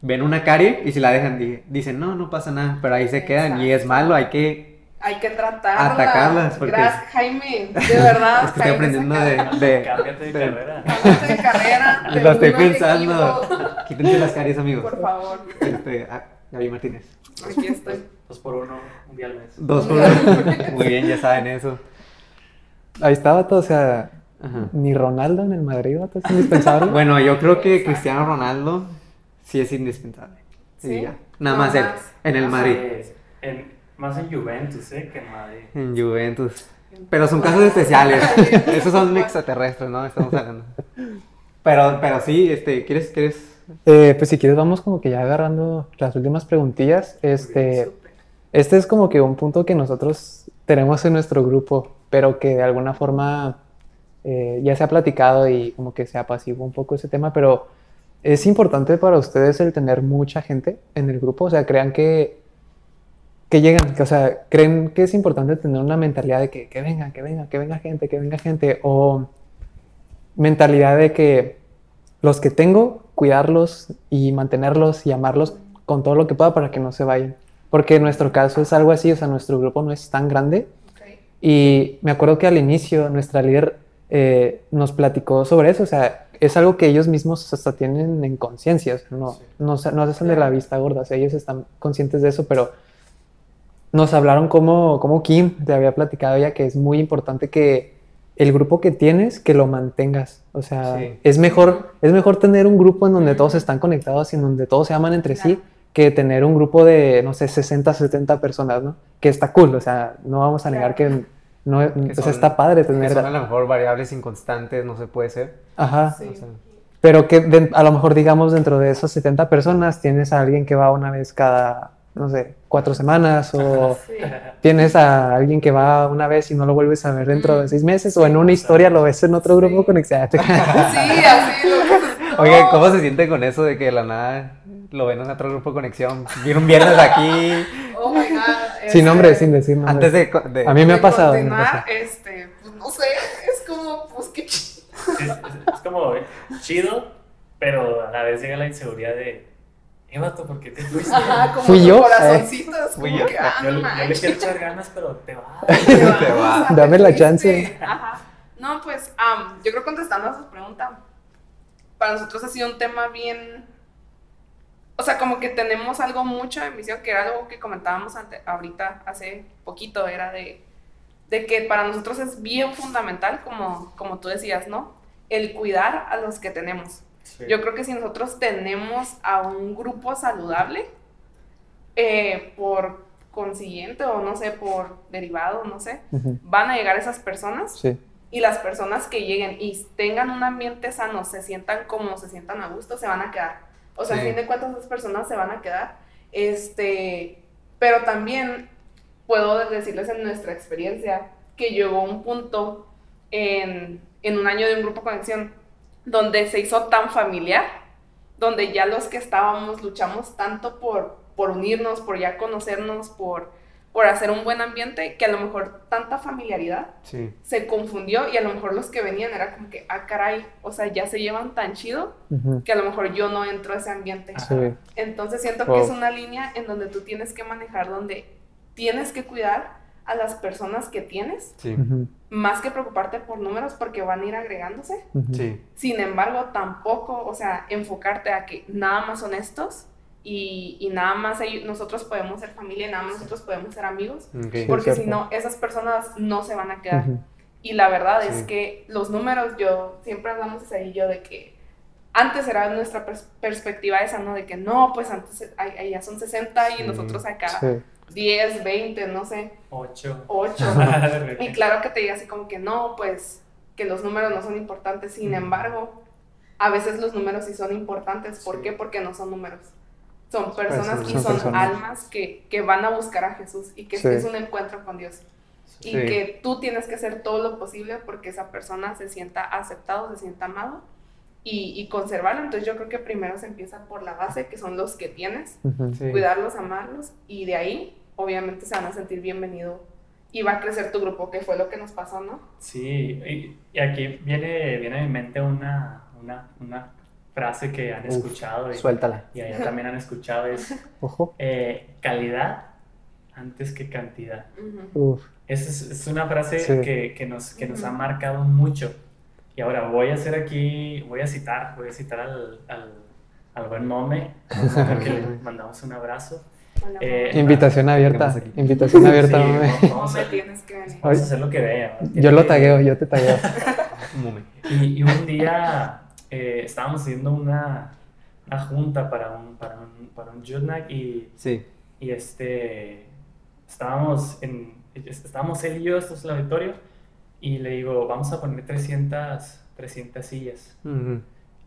ven una cari y si la dejan, di- dicen, no, no pasa nada, pero ahí se quedan y es malo, hay que... Hay que tratarlas. Atacarlas, porque- Gracias, Jaime. De verdad. Es que estoy aprendiendo de... de, Cámbiate de, de- carrera. Cámbiate de carrera. Lo estoy pensando. Quítense las caries, amigos. Por favor. Este, ah, Gaby Martínez. Aquí estoy. Dos por uno, un día al mes. Dos por uno. Muy bien, ya saben eso. Ahí estaba todo, o sea, Ajá. ni Ronaldo en el Madrid, es indispensable. Bueno, yo creo que Cristiano Ronaldo sí es indispensable. Sí, Sí, ya. Nada no más él, en el. Madrid, Es- en- más en Juventus, ¿eh? Que en Madrid. en Juventus. Pero son casos especiales. Esos son extraterrestres, ¿no? Estamos hablando. Pero, pero sí, este, ¿quieres, quieres? Eh, pues si quieres vamos como que ya agarrando las últimas preguntillas. Este, este es como que un punto que nosotros tenemos en nuestro grupo, pero que de alguna forma eh, ya se ha platicado y como que se apaciguó un poco ese tema, pero es importante para ustedes el tener mucha gente en el grupo, o sea, crean que que llegan, que, o sea, creen que es importante tener una mentalidad de que, que venga, que venga, que venga gente, que venga gente, o mentalidad de que los que tengo, cuidarlos y mantenerlos y amarlos con todo lo que pueda para que no se vayan. Porque en nuestro caso es algo así, o sea, nuestro grupo no es tan grande. Y me acuerdo que al inicio nuestra líder eh, nos platicó sobre eso, o sea, es algo que ellos mismos hasta tienen en conciencia, o sea, no, Sí. no, se- no se hacen de la vista gorda, o sea, ellos están conscientes de eso, pero nos hablaron como, como Kim te había platicado ya que es muy importante que el grupo que tienes, que lo mantengas. O sea, Sí. es, mejor, es mejor tener un grupo en donde todos están conectados y en donde todos se aman entre sí, que tener un grupo de, no sé, 60, 70 personas, ¿no? Que está cool, o sea, no vamos a negar que no, o sea, son- está padre Que tener... son a lo mejor variables inconstantes, no se puede ser. Ajá. Sí. O sea, Pero que de- a lo mejor, digamos, dentro de esas 70 personas tienes a alguien que va una vez cada, no sé, cuatro semanas o Sí. tienes a alguien que va una vez y no lo vuelves a ver dentro de seis meses o en una historia lo ves en otro Sí. grupo conectado. Sí, así. Lo Oye, ¿cómo se siente con eso de que de la nada lo ven en otro grupo de conexión? Viene un viernes aquí. Oh my god. Sin nombre, Este, sin decir nombre. Antes de, A mí me ha pasado. me pasado. este, pues no sé, es como, pues qué ch- Es, es- es como chido, pero a la vez llega la inseguridad de, eh, vato, ¿por qué te fuiste? Ajá, como Fui los yo, corazoncitos, Fui yo. que, ah, Yo, no le- yo quiero echar ganas, pero te vas. Te va. Dame la fuiste. chance. Ajá. No, pues, am, yo creo contestando a su pregunta, para nosotros ha sido un tema bien. O sea, como que tenemos algo mucho en visión, que era algo que comentábamos ante- ahorita, hace poquito, era de, de que para nosotros es bien fundamental, como, como tú decías, ¿no? El cuidar a los que tenemos. Sí. Yo creo que si nosotros tenemos a un grupo saludable, eh, por consiguiente o no sé, por derivado, no sé, van a llegar esas personas Sí. y las personas que lleguen y tengan un ambiente sano, se sientan cómodos, se sientan a gusto, se van a quedar. O sea, Sí. a fin de cuentas esas personas se van a quedar. Este, pero también puedo decirles en nuestra experiencia que llegó un punto en, en un año de un grupo conexión donde se hizo tan familiar, donde ya los que estábamos luchamos tanto por, por unirnos, por ya conocernos, por, por hacer un buen ambiente, que a lo mejor tanta familiaridad Sí. se confundió y a lo mejor los que venían era como que, ah, caray, o sea, ya se llevan tan chido que a lo mejor yo no entro a ese ambiente. Sí. Entonces siento Wow. que es una línea en donde tú tienes que manejar, donde tienes que cuidar a las personas que tienes, Sí. Más que preocuparte por números porque van a ir agregándose. Sí. Sin embargo, tampoco, o sea, enfocarte a que nada más son estos y, y nada más ellos- nosotros podemos ser familia, nada más nosotros podemos ser amigos, Ok. porque si no, esas personas no se van a quedar. Ujú. Y la verdad es que los números, yo siempre hablamos ese y yo de que antes era nuestra pers- perspectiva esa, ¿no? De que no, pues antes ay- allá son 60 y nosotros acá Sí. 10, 20, no sé, Ocho. 8. De repente. y claro que te diga así como que no, pues que los números no son importantes. Sin embargo, a veces los números sí son importantes. ¿Por Sí. qué? Porque no son números. Son personas y Son son personas. almas que, que van a buscar a Jesús y que Sí. es un encuentro con Dios y Sí. que tú tienes que hacer todo lo posible porque esa persona se sienta aceptado, se sienta amado y, y conservarlo. Entonces yo creo que primero se empieza por la base, que son los que tienes, Ujú. Sí. cuidarlos, amarlos y de ahí obviamente se van a sentir bienvenido y va a crecer tu grupo, que fue lo que nos pasó, ¿no? Sí, y, y aquí viene, viene a mi mente una, una, una frase que han Uf, escuchado y, Suéltala. y allá también han escuchado, es Ojo. eh, calidad antes que cantidad. Uf. Esa es, es una frase Sí. que, que nos, que nos ha marcado mucho. Y ahora voy a hacer aquí, voy a citar, voy a citar al, al, al buen Mome, al que le mandamos un abrazo. Eh. Invitación abierta. pasa aquí? Invitación abierta, Sí, vamos ¿Cómo a, me tienes que venir? vamos a hacer lo que vea. Yo lo tagueo, yo te tagueo. Un momento. Y, y un día eh, estábamos haciendo una, una junta para un, para un, para un Jutnak y, Sí. y este, estábamos, en, estábamos él y yo, esto es el auditorio, y le digo, vamos a poner 300, 300 sillas. Ujú.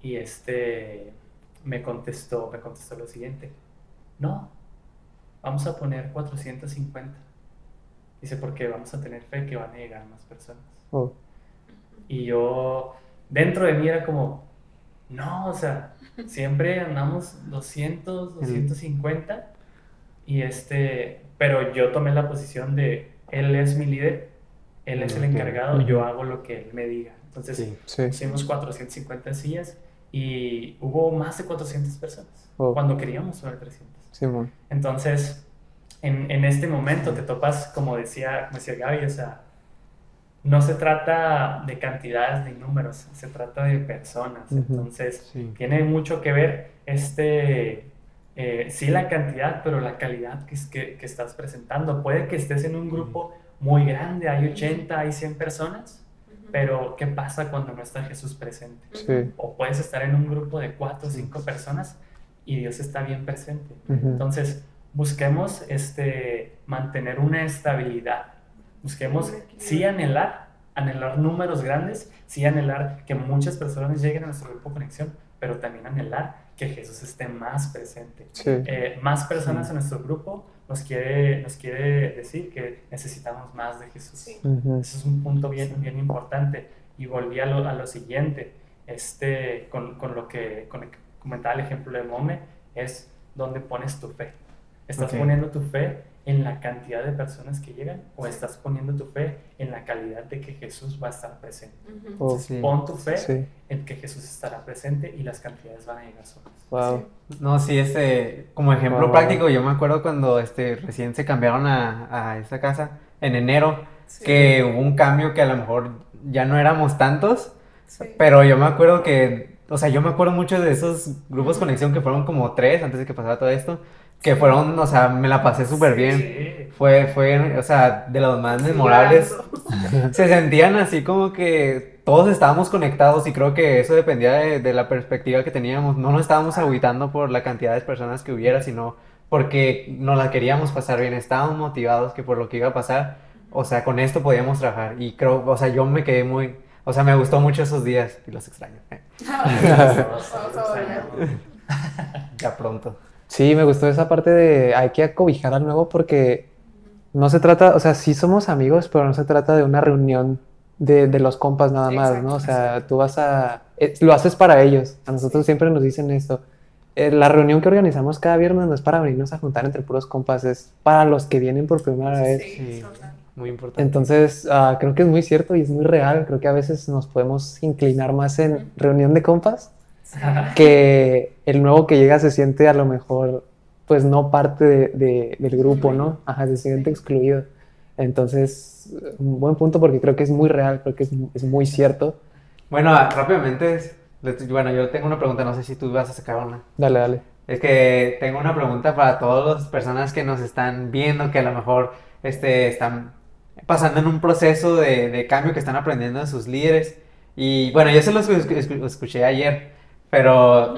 Y este me contestó, me contestó lo siguiente, no, vamos a poner 450. Dice, porque vamos a tener fe que van a llegar más personas. Oh. Y yo, dentro de mí era como, no, o sea, siempre andamos 200, 250. Y este, pero yo tomé la posición de, él es mi líder, él es el encargado, yo hago lo que él me diga. Entonces, Sí. Sí. hicimos 450 sillas y hubo más de 400 personas Oh. cuando queríamos sobre 300. Simón. Entonces, en, en este momento te topas, como decía, como decía Gaby, o sea, no se trata de cantidades ni números, se trata de personas. Ujú. Entonces, Sí. tiene mucho que ver este, eh, sí la cantidad, pero la calidad que, que, que estás presentando. Puede que estés en un grupo muy grande, hay 80, hay 100 personas, pero ¿qué pasa cuando no está Jesús presente? Sí. O puedes estar en un grupo de 4 o 5 personas y Dios está bien presente. Ujú. Entonces, busquemos este, mantener una estabilidad. Busquemos, sí anhelar, anhelar números grandes, sí anhelar que muchas personas lleguen a nuestro grupo conexión, pero también anhelar que Jesús esté más presente. Sí. Eh, más personas en nuestro grupo nos quiere, nos quiere decir que necesitamos más de Jesús. Sí. Ujú. Ese es un punto bien, bien importante. Y volví a lo, a lo siguiente, este, con, con lo que con comentaba el ejemplo de Mome, es donde pones tu fe. Estás Ok. poniendo tu fe en la cantidad de personas que llegan o estás poniendo tu fe en la calidad de que Jesús va a estar presente. Ujú. Oh, Sí. Pon tu fe sí. en que Jesús estará presente y las cantidades van a llegar solas. Wow. No, sí, este, como ejemplo Wow. práctico, yo me acuerdo cuando este, recién se cambiaron a, a esta casa en enero, Sí. que hubo un cambio que a lo mejor ya no éramos tantos, Sí. pero yo me acuerdo que, o sea, yo me acuerdo mucho de esos grupos conexión que fueron como tres antes de que pasara todo esto, que fueron, o sea, me la pasé súper bien. Sí. Fue, fue, o sea, de los más memorables. Se sentían así como que todos estábamos conectados y creo que eso dependía de, de la perspectiva que teníamos. No nos estábamos agüitando por la cantidad de personas que hubiera, sino porque nos la queríamos pasar bien. Estábamos motivados que por lo que iba a pasar, o sea, con esto podíamos trabajar. Y creo, o sea, yo me quedé muy, o sea, me gustó mucho esos días y los extraño. eh. Ya pronto. Sí, me gustó esa parte de hay que acobijar al nuevo porque no se trata, o sea, sí somos amigos, pero no se trata de una reunión de, de los compas nada más, Exacto, ¿no? O sea, tú vas a, eh, lo haces para ellos. A nosotros siempre nos dicen esto. Eh, la reunión que organizamos cada viernes no es para venirnos a juntar entre puros compas, es para los que vienen por primera vez. Sí, Sí. total. Muy importante. Entonces, ah, creo que es muy cierto y es muy real. Creo que a veces nos podemos inclinar más en reunión de compas que el nuevo que llega se siente a lo mejor, pues no parte de- de- del grupo, ¿no? Ajá, se siente excluido. Entonces, un buen punto porque creo que es muy real, creo que es, es muy cierto. Bueno, ah, rápidamente, bueno, yo tengo una pregunta, no sé si tú vas a sacar una. Dale, dale. Es que tengo una pregunta para todas las personas que nos están viendo, que a lo mejor este, están pasando en un proceso de, de cambio, que están aprendiendo de sus líderes. Y bueno, yo se los escu- escu- escuché ayer, pero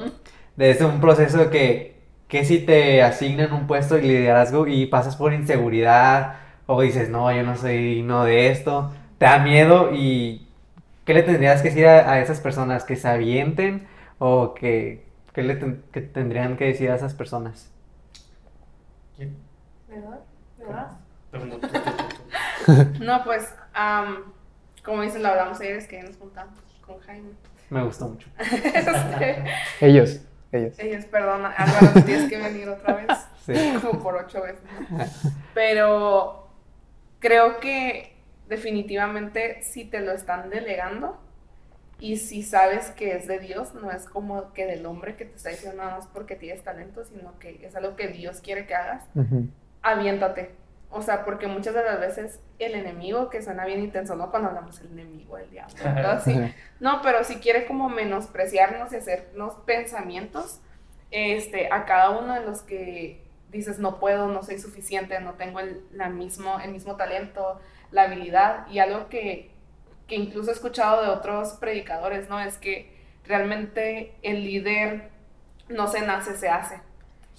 desde un proceso que, que si te asignan un puesto de liderazgo y pasas por inseguridad o dices, no, yo no soy digno de esto, te da miedo y ¿qué le tendrías que decir a, a esas personas? ¿Que se avienten o que, qué le ten- que tendrían que decir a esas personas? ¿Quién? ¿Verdad? ¿Verdad? No, pues, am, como dicen, lo hablamos ayer, es que nos juntamos con Jaime. Me gustó mucho. Este, Ellos, ellos. ellos, perdón, Álvaro, tienes que venir otra vez. Sí. como por ocho veces. Pero creo que definitivamente si te lo están delegando y si sabes que es de Dios, no es como que del hombre que te está diciendo nada más porque tienes talento, sino que es algo que Dios quiere que hagas, Ujú. aviéntate. O sea, porque muchas de las veces el enemigo, que suena bien intenso, ¿no? Cuando hablamos el enemigo, el diablo. No, pero si quiere como menospreciarnos y hacernos pensamientos este, a cada uno de los que dices no puedo, no soy suficiente, no tengo el, la mismo, el mismo talento, la habilidad y algo que, que incluso he escuchado de otros predicadores, ¿no? Es que realmente el líder no se nace, se hace.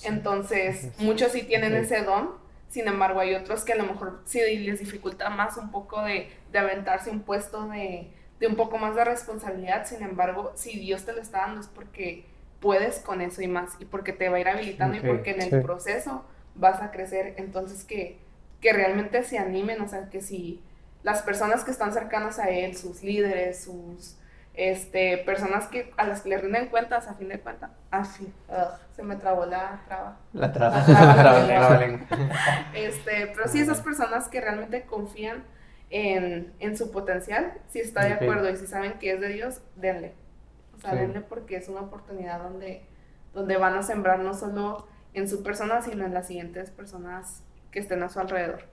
Entonces, muchos sí tienen ese don, sin embargo, hay otros que a lo mejor sí les dificulta más un poco de, de aventarse un puesto de, de un poco más de responsabilidad. Sin embargo, si Dios te lo está dando es porque puedes con eso y más, y porque te va a ir habilitando y porque en el proceso vas a crecer. Entonces, que, que realmente se animen, o sea, que si las personas que están cercanas a Él, sus líderes, sus este, personas que, a las que le rinden cuentas, a fin de cuentas, a fin, ugh, se me trabó la traba. La traba. La traba, La traba, la la traba. lengua. Este, pero sí, esas personas que realmente confían en, en su potencial, si está de acuerdo y si saben que es de Dios, denle. O sea, Sí. denle porque es una oportunidad donde, donde van a sembrar no solo en su persona, sino en las siguientes personas que estén a su alrededor.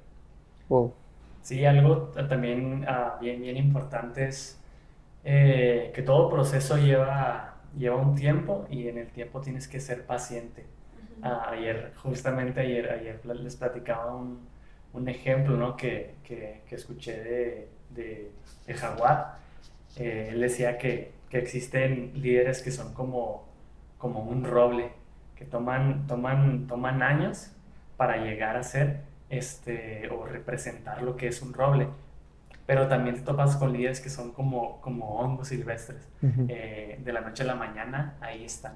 Wow. Sí, algo también ah, bien, bien importante es eh, que todo proceso lleva, lleva un tiempo y en el tiempo tienes que ser paciente. Ah, ayer, justamente ayer, ayer les platicaba un, un ejemplo ¿no? que, que, que escuché de, de, de Jaguar. Eh, él decía que, que existen líderes que son como, como un roble, que toman, toman, toman años para llegar a ser este, o representar lo que es un roble. Pero también te topas con líderes que son como, como hongos silvestres. Ujú. Eh, de la noche a la mañana, ahí están.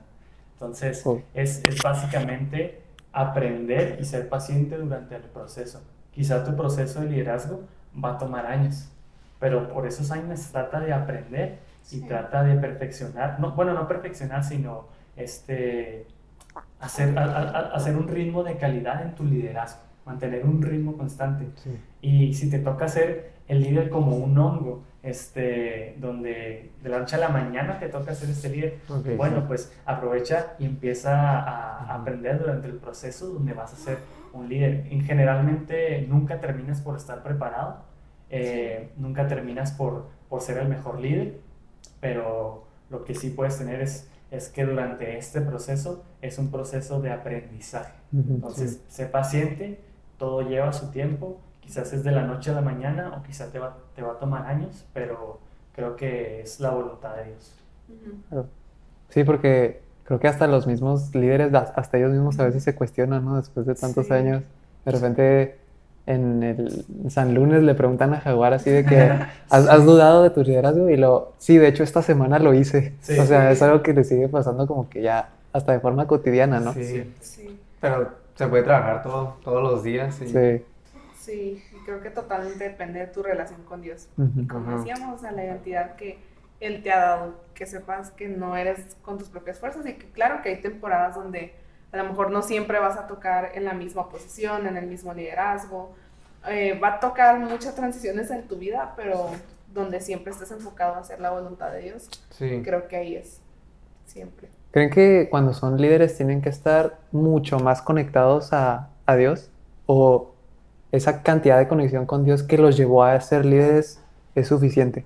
Entonces, Oh. es, es básicamente aprender y ser paciente durante el proceso. Quizá tu proceso de liderazgo va a tomar años, pero por esos años trata de aprender y Sí. trata de perfeccionar, no, bueno, no perfeccionar, sino este, hacer, a- a- a- hacer un ritmo de calidad en tu liderazgo. mantener un ritmo constante. Sí. Y si te toca ser el líder como un hongo, este, donde de la noche a la mañana te toca ser este líder, bueno, sí. pues aprovecha y empieza a, a aprender durante el proceso donde vas a ser un líder. Y generalmente nunca terminas por estar preparado, eh, nunca terminas por, por ser el mejor líder, pero lo que sí puedes tener es, es que durante este proceso es un proceso de aprendizaje. Entonces, sé paciente, todo lleva su tiempo, quizás es de la noche a la mañana o quizás te va, te va a tomar años, pero creo que es la voluntad de Dios. Sí, porque creo que hasta los mismos líderes, hasta ellos mismos a veces se cuestionan, ¿no? Después de tantos Sí. años, de repente en el San Lunes le preguntan a Jaguar así de que, ¿has, has dudado de tu liderazgo? Y lo, sí, de hecho esta semana lo hice. Sí. O sea, es algo que le sigue pasando como que ya hasta de forma cotidiana, ¿no? Sí. Sí, Pero se puede trabajar todo, todos los días. y- Sí. Sí, y creo que totalmente depende de tu relación con Dios. Ujú. Como decíamos, o sea, la identidad que Él te ha dado, que sepas que no eres con tus propias fuerzas y que claro que hay temporadas donde a lo mejor no siempre vas a tocar en la misma posición, en el mismo liderazgo, eh, va a tocar muchas transiciones en tu vida, pero donde siempre estés enfocado a hacer la voluntad de Dios, Sí. creo que ahí es, siempre. ¿Creen que cuando son líderes tienen que estar mucho más conectados a, a Dios? ¿O esa cantidad de conexión con Dios que los llevó a ser líderes es suficiente?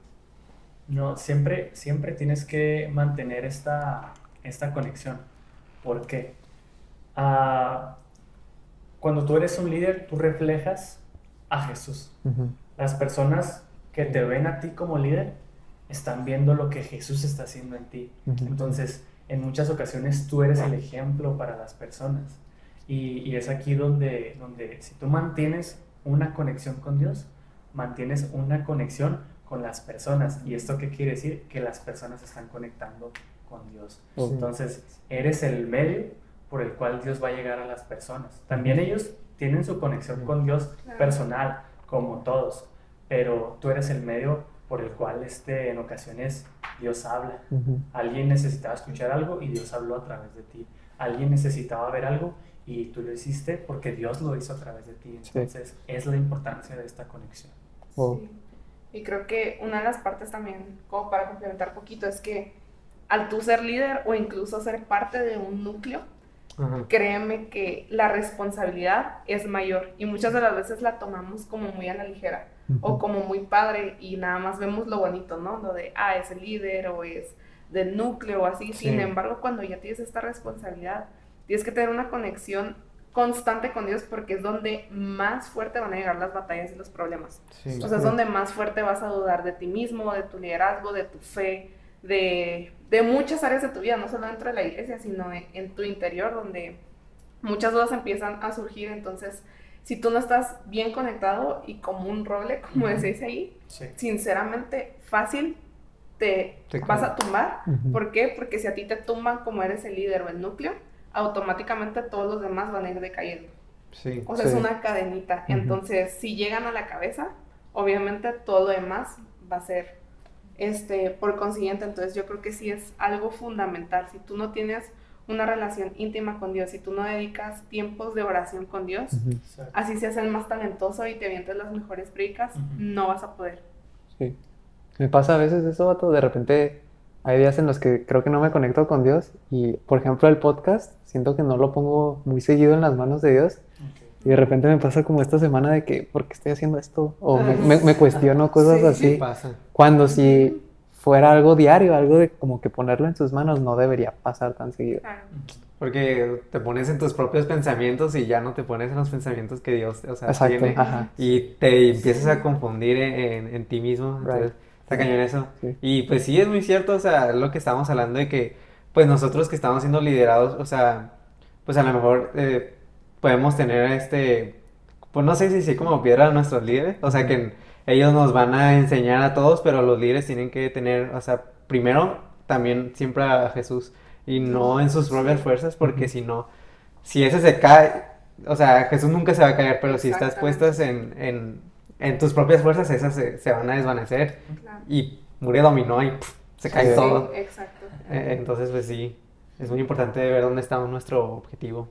No, siempre, siempre tienes que mantener esta, esta conexión. ¿Por qué? Ah, cuando tú eres un líder, tú reflejas a Jesús. Las personas que te ven a ti como líder están viendo lo que Jesús está haciendo en ti. Entonces, en muchas ocasiones tú eres el ejemplo para las personas. Y, y es aquí donde, donde si tú mantienes una conexión con Dios, mantienes una conexión con las personas. ¿Y esto qué quiere decir? Que las personas están conectando con Dios. Entonces, eres el medio por el cual Dios va a llegar a las personas. También ellos tienen su conexión con Dios personal, como todos, pero tú eres el medio por el cual este, en ocasiones Dios habla. Alguien necesitaba escuchar algo y Dios habló a través de ti. Alguien necesitaba ver algo y tú lo hiciste porque Dios lo hizo a través de ti. Sí. Entonces, es la importancia de esta conexión. Wow. Sí. Y creo que una de las partes también, como para complementar poquito, es que al tú ser líder o incluso ser parte de un núcleo, Ajá. créeme que la responsabilidad es mayor y muchas de las veces la tomamos como muy a la ligera o como muy padre y nada más vemos lo bonito, ¿no? Lo de, ah, es el líder o es del núcleo o así. Sí. Sin embargo, cuando ya tienes esta responsabilidad, tienes que tener una conexión constante con Dios porque es donde más fuerte van a llegar las batallas y los problemas. Sí. O sea, es donde más fuerte vas a dudar de ti mismo, de tu liderazgo, de tu fe, de, de muchas áreas de tu vida, no solo dentro de la iglesia, sino en, en tu interior, donde muchas dudas empiezan a surgir. Entonces, si tú no estás bien conectado y como un roble, como Ujú. decís ahí, Sí. sinceramente, fácil te Te vas a tumbar. Ujú. ¿Por qué? Porque si a ti te tumban como eres el líder o el núcleo, automáticamente todos los demás van a ir decayendo. Sí. O sea, Sí. es una cadenita. Entonces, si llegan a la cabeza, obviamente todo lo demás va a ser este, por consiguiente. Entonces, yo creo que sí es algo fundamental. Si tú no tienes una relación íntima con Dios, si tú no dedicas tiempos de oración con Dios, así seas el más talentoso y te avientes las mejores predicas, no vas a poder. Sí. Me pasa a veces eso, vato. De repente hay días en los que creo que no me conecto con Dios y, por ejemplo, el podcast, siento que no lo pongo muy seguido en las manos de Dios Ok. y de repente me pasa como esta semana de que, ¿por qué estoy haciendo esto? O me, me- me cuestiono cosas sí. así. Sí pasa. Cuando si fuera algo diario, algo de como que ponerlo en sus manos, no debería pasar tan seguido. Claro. Porque te pones en tus propios pensamientos y ya no te pones en los pensamientos que Dios, o sea, Exacto, tiene. ajá. Y te empiezas a confundir en, en- en ti mismo. Entonces, Right. Está cañón eso. Sí. Y pues sí, es muy cierto, o sea, lo que estábamos hablando de que, pues nosotros que estamos siendo liderados, o sea, pues a lo mejor eh, podemos tener este, pues no sé si sí como piedra a nuestros líderes, o sea, que ellos nos van a enseñar a todos, pero los líderes tienen que tener, o sea, primero también siempre a Jesús y no en sus propias fuerzas, porque si no, si ese se cae, o sea, Jesús nunca se va a caer, pero si estás puestas en, en, en tus propias fuerzas, esas se, se van a desvanecer Claro. y murió dominó y pff, se cae Sí. todo. Sí, exacto. Eh, Entonces, pues sí, es muy importante ver dónde está nuestro objetivo.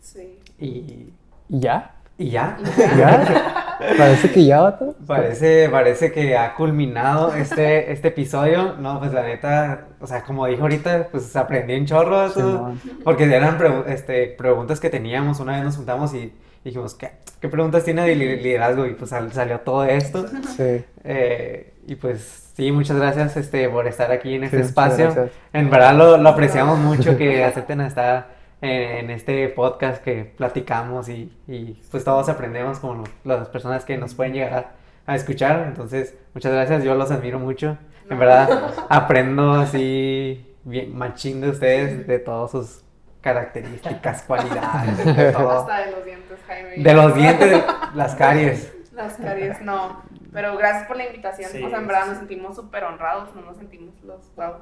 Sí. Y ¿Y ya? Y ya. Y ya. ¿Ya? Parece que ya, vato. Parece, parece que ha culminado este, este episodio. No, pues la neta, o sea, como dijo ahorita, pues aprendí un chorro. eso, Simón. porque eran pregu- este, preguntas que teníamos. Una vez nos juntamos y dijimos, ¿qué, qué preguntas tiene de li- liderazgo? Y pues sal- salió todo esto. Sí. Eh, y pues sí, muchas gracias este, por estar aquí en este Sí, espacio. En verdad lo, lo apreciamos mucho que acepten estar en, en este podcast que platicamos y, y, pues todos aprendemos como las personas que nos pueden llegar a, a escuchar. Entonces, muchas gracias, yo los admiro mucho. En verdad, aprendo así bien machín de ustedes, de todas sus características, cualidades, de todo. Hasta de los dientes, Jaime. De los dientes, las caries. Las caries, no. Pero gracias por la invitación. Sí, o sea, en verdad sí. nos sentimos súper honrados, no nos sentimos los wow.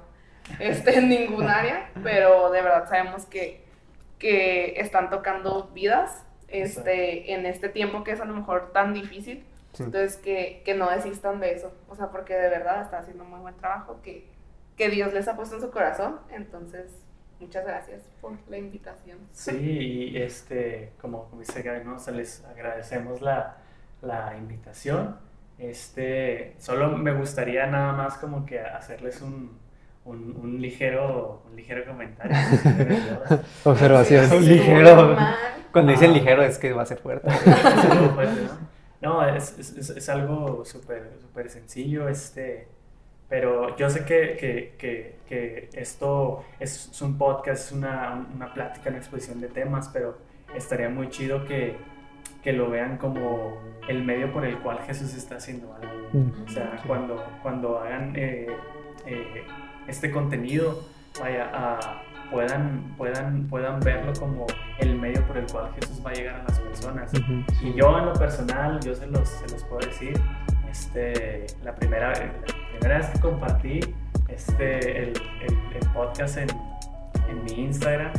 Este, en ningún área, pero de verdad sabemos que, que están tocando vidas este, en este tiempo que es a lo mejor tan difícil. Sí. Entonces, que, que no desistan de eso. O sea, porque de verdad están haciendo muy buen trabajo que, que Dios les ha puesto en su corazón. Entonces, muchas gracias por la invitación. Sí, y este, como, dice Gaby, ¿no? O sea, les agradecemos la, la invitación. Este, solo me gustaría nada más como que hacerles un, un, un ligero, un ligero comentario. Observación. Un ligero. Cuando dicen Ah. ligero es que va a ser fuerte. ¿no? Es, es, algo súper súper sencillo, este, pero yo sé que, que, que, que esto es, es un podcast, es una, una plática, una exposición de temas, pero estaría muy chido que, que lo vean como el medio por el cual Jesús está haciendo algo. Mm. O sea, cuando, cuando hagan eh, eh, este contenido, vaya, a- puedan, puedan, puedan verlo como el medio por el cual Jesús va a llegar a las personas. Y yo en lo personal, yo se los, se los puedo decir, este, la, primera, la primera vez que compartí este, el, el- el podcast en, en mi Instagram,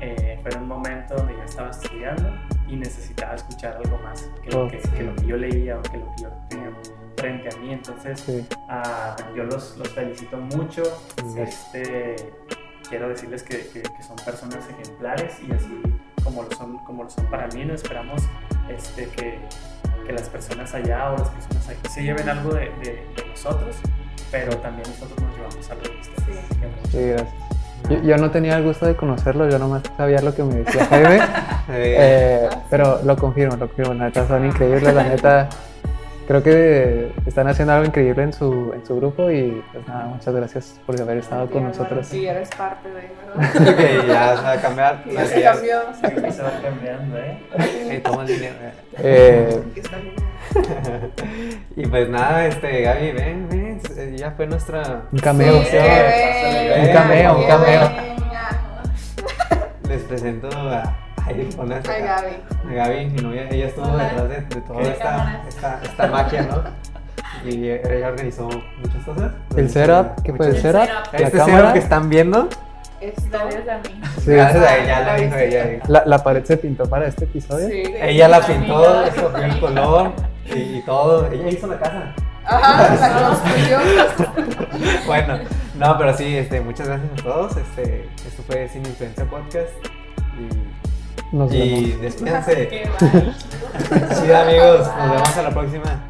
eh, fue un momento donde yo estaba estudiando y necesitaba escuchar algo más que lo Oh, que, sí. que lo que yo leía o que lo que yo tenía frente a mí. Entonces, Sí. ah, yo los, los felicito mucho. Este, quiero decirles que, que- que son personas ejemplares y así como lo son, como lo son para mí, no esperamos este, que, que las personas allá o las personas aquí se lleven algo de, de- de nosotros, pero también nosotros nos llevamos de ustedes. Sí. Sí, gracias. Yo, yo no tenía el gusto de conocerlo, yo nomás sabía lo que me decía Jaime. Eh, Eh, pero lo confirmo, lo confirmo. La neta son increíbles, la neta. Creo que están haciendo algo increíble en su, en su grupo y pues nada, muchas gracias por haber estado con nosotros. Sí, eres parte de, ¿verdad? ok, ya se va a cambiar. Ya se cambió. va cambiando, ¿eh? Eh, toma el dinero. Eh, bien. y pues nada, este, Gaby, ven, ven, eh, ya fue nuestra... un cameo. Sí, sí. ven, Un cameo, un cameo. Les presento a... Acá. Gaby. A Gaby, mi novia, ella estuvo Hola. detrás de, de toda esta, esta, esta magia, ¿no? Y ella organizó muchas cosas. El setup, ¿qué fue el setup? La Este cámara. setup que están viendo, Esto. Gracias a mí. Sí. gracias a ella, la ella. La, la pared se pintó para este episodio. Sí. Ella la pintó, escogió el color y, y todo. Ella hizo la casa. Ajá, la. Bueno, no, pero sí, este, muchas gracias a todos. Este, esto fue Sin Influencia Podcast. Nos Y, y vemos. despídense. Sí, amigos, nos vemos a la próxima.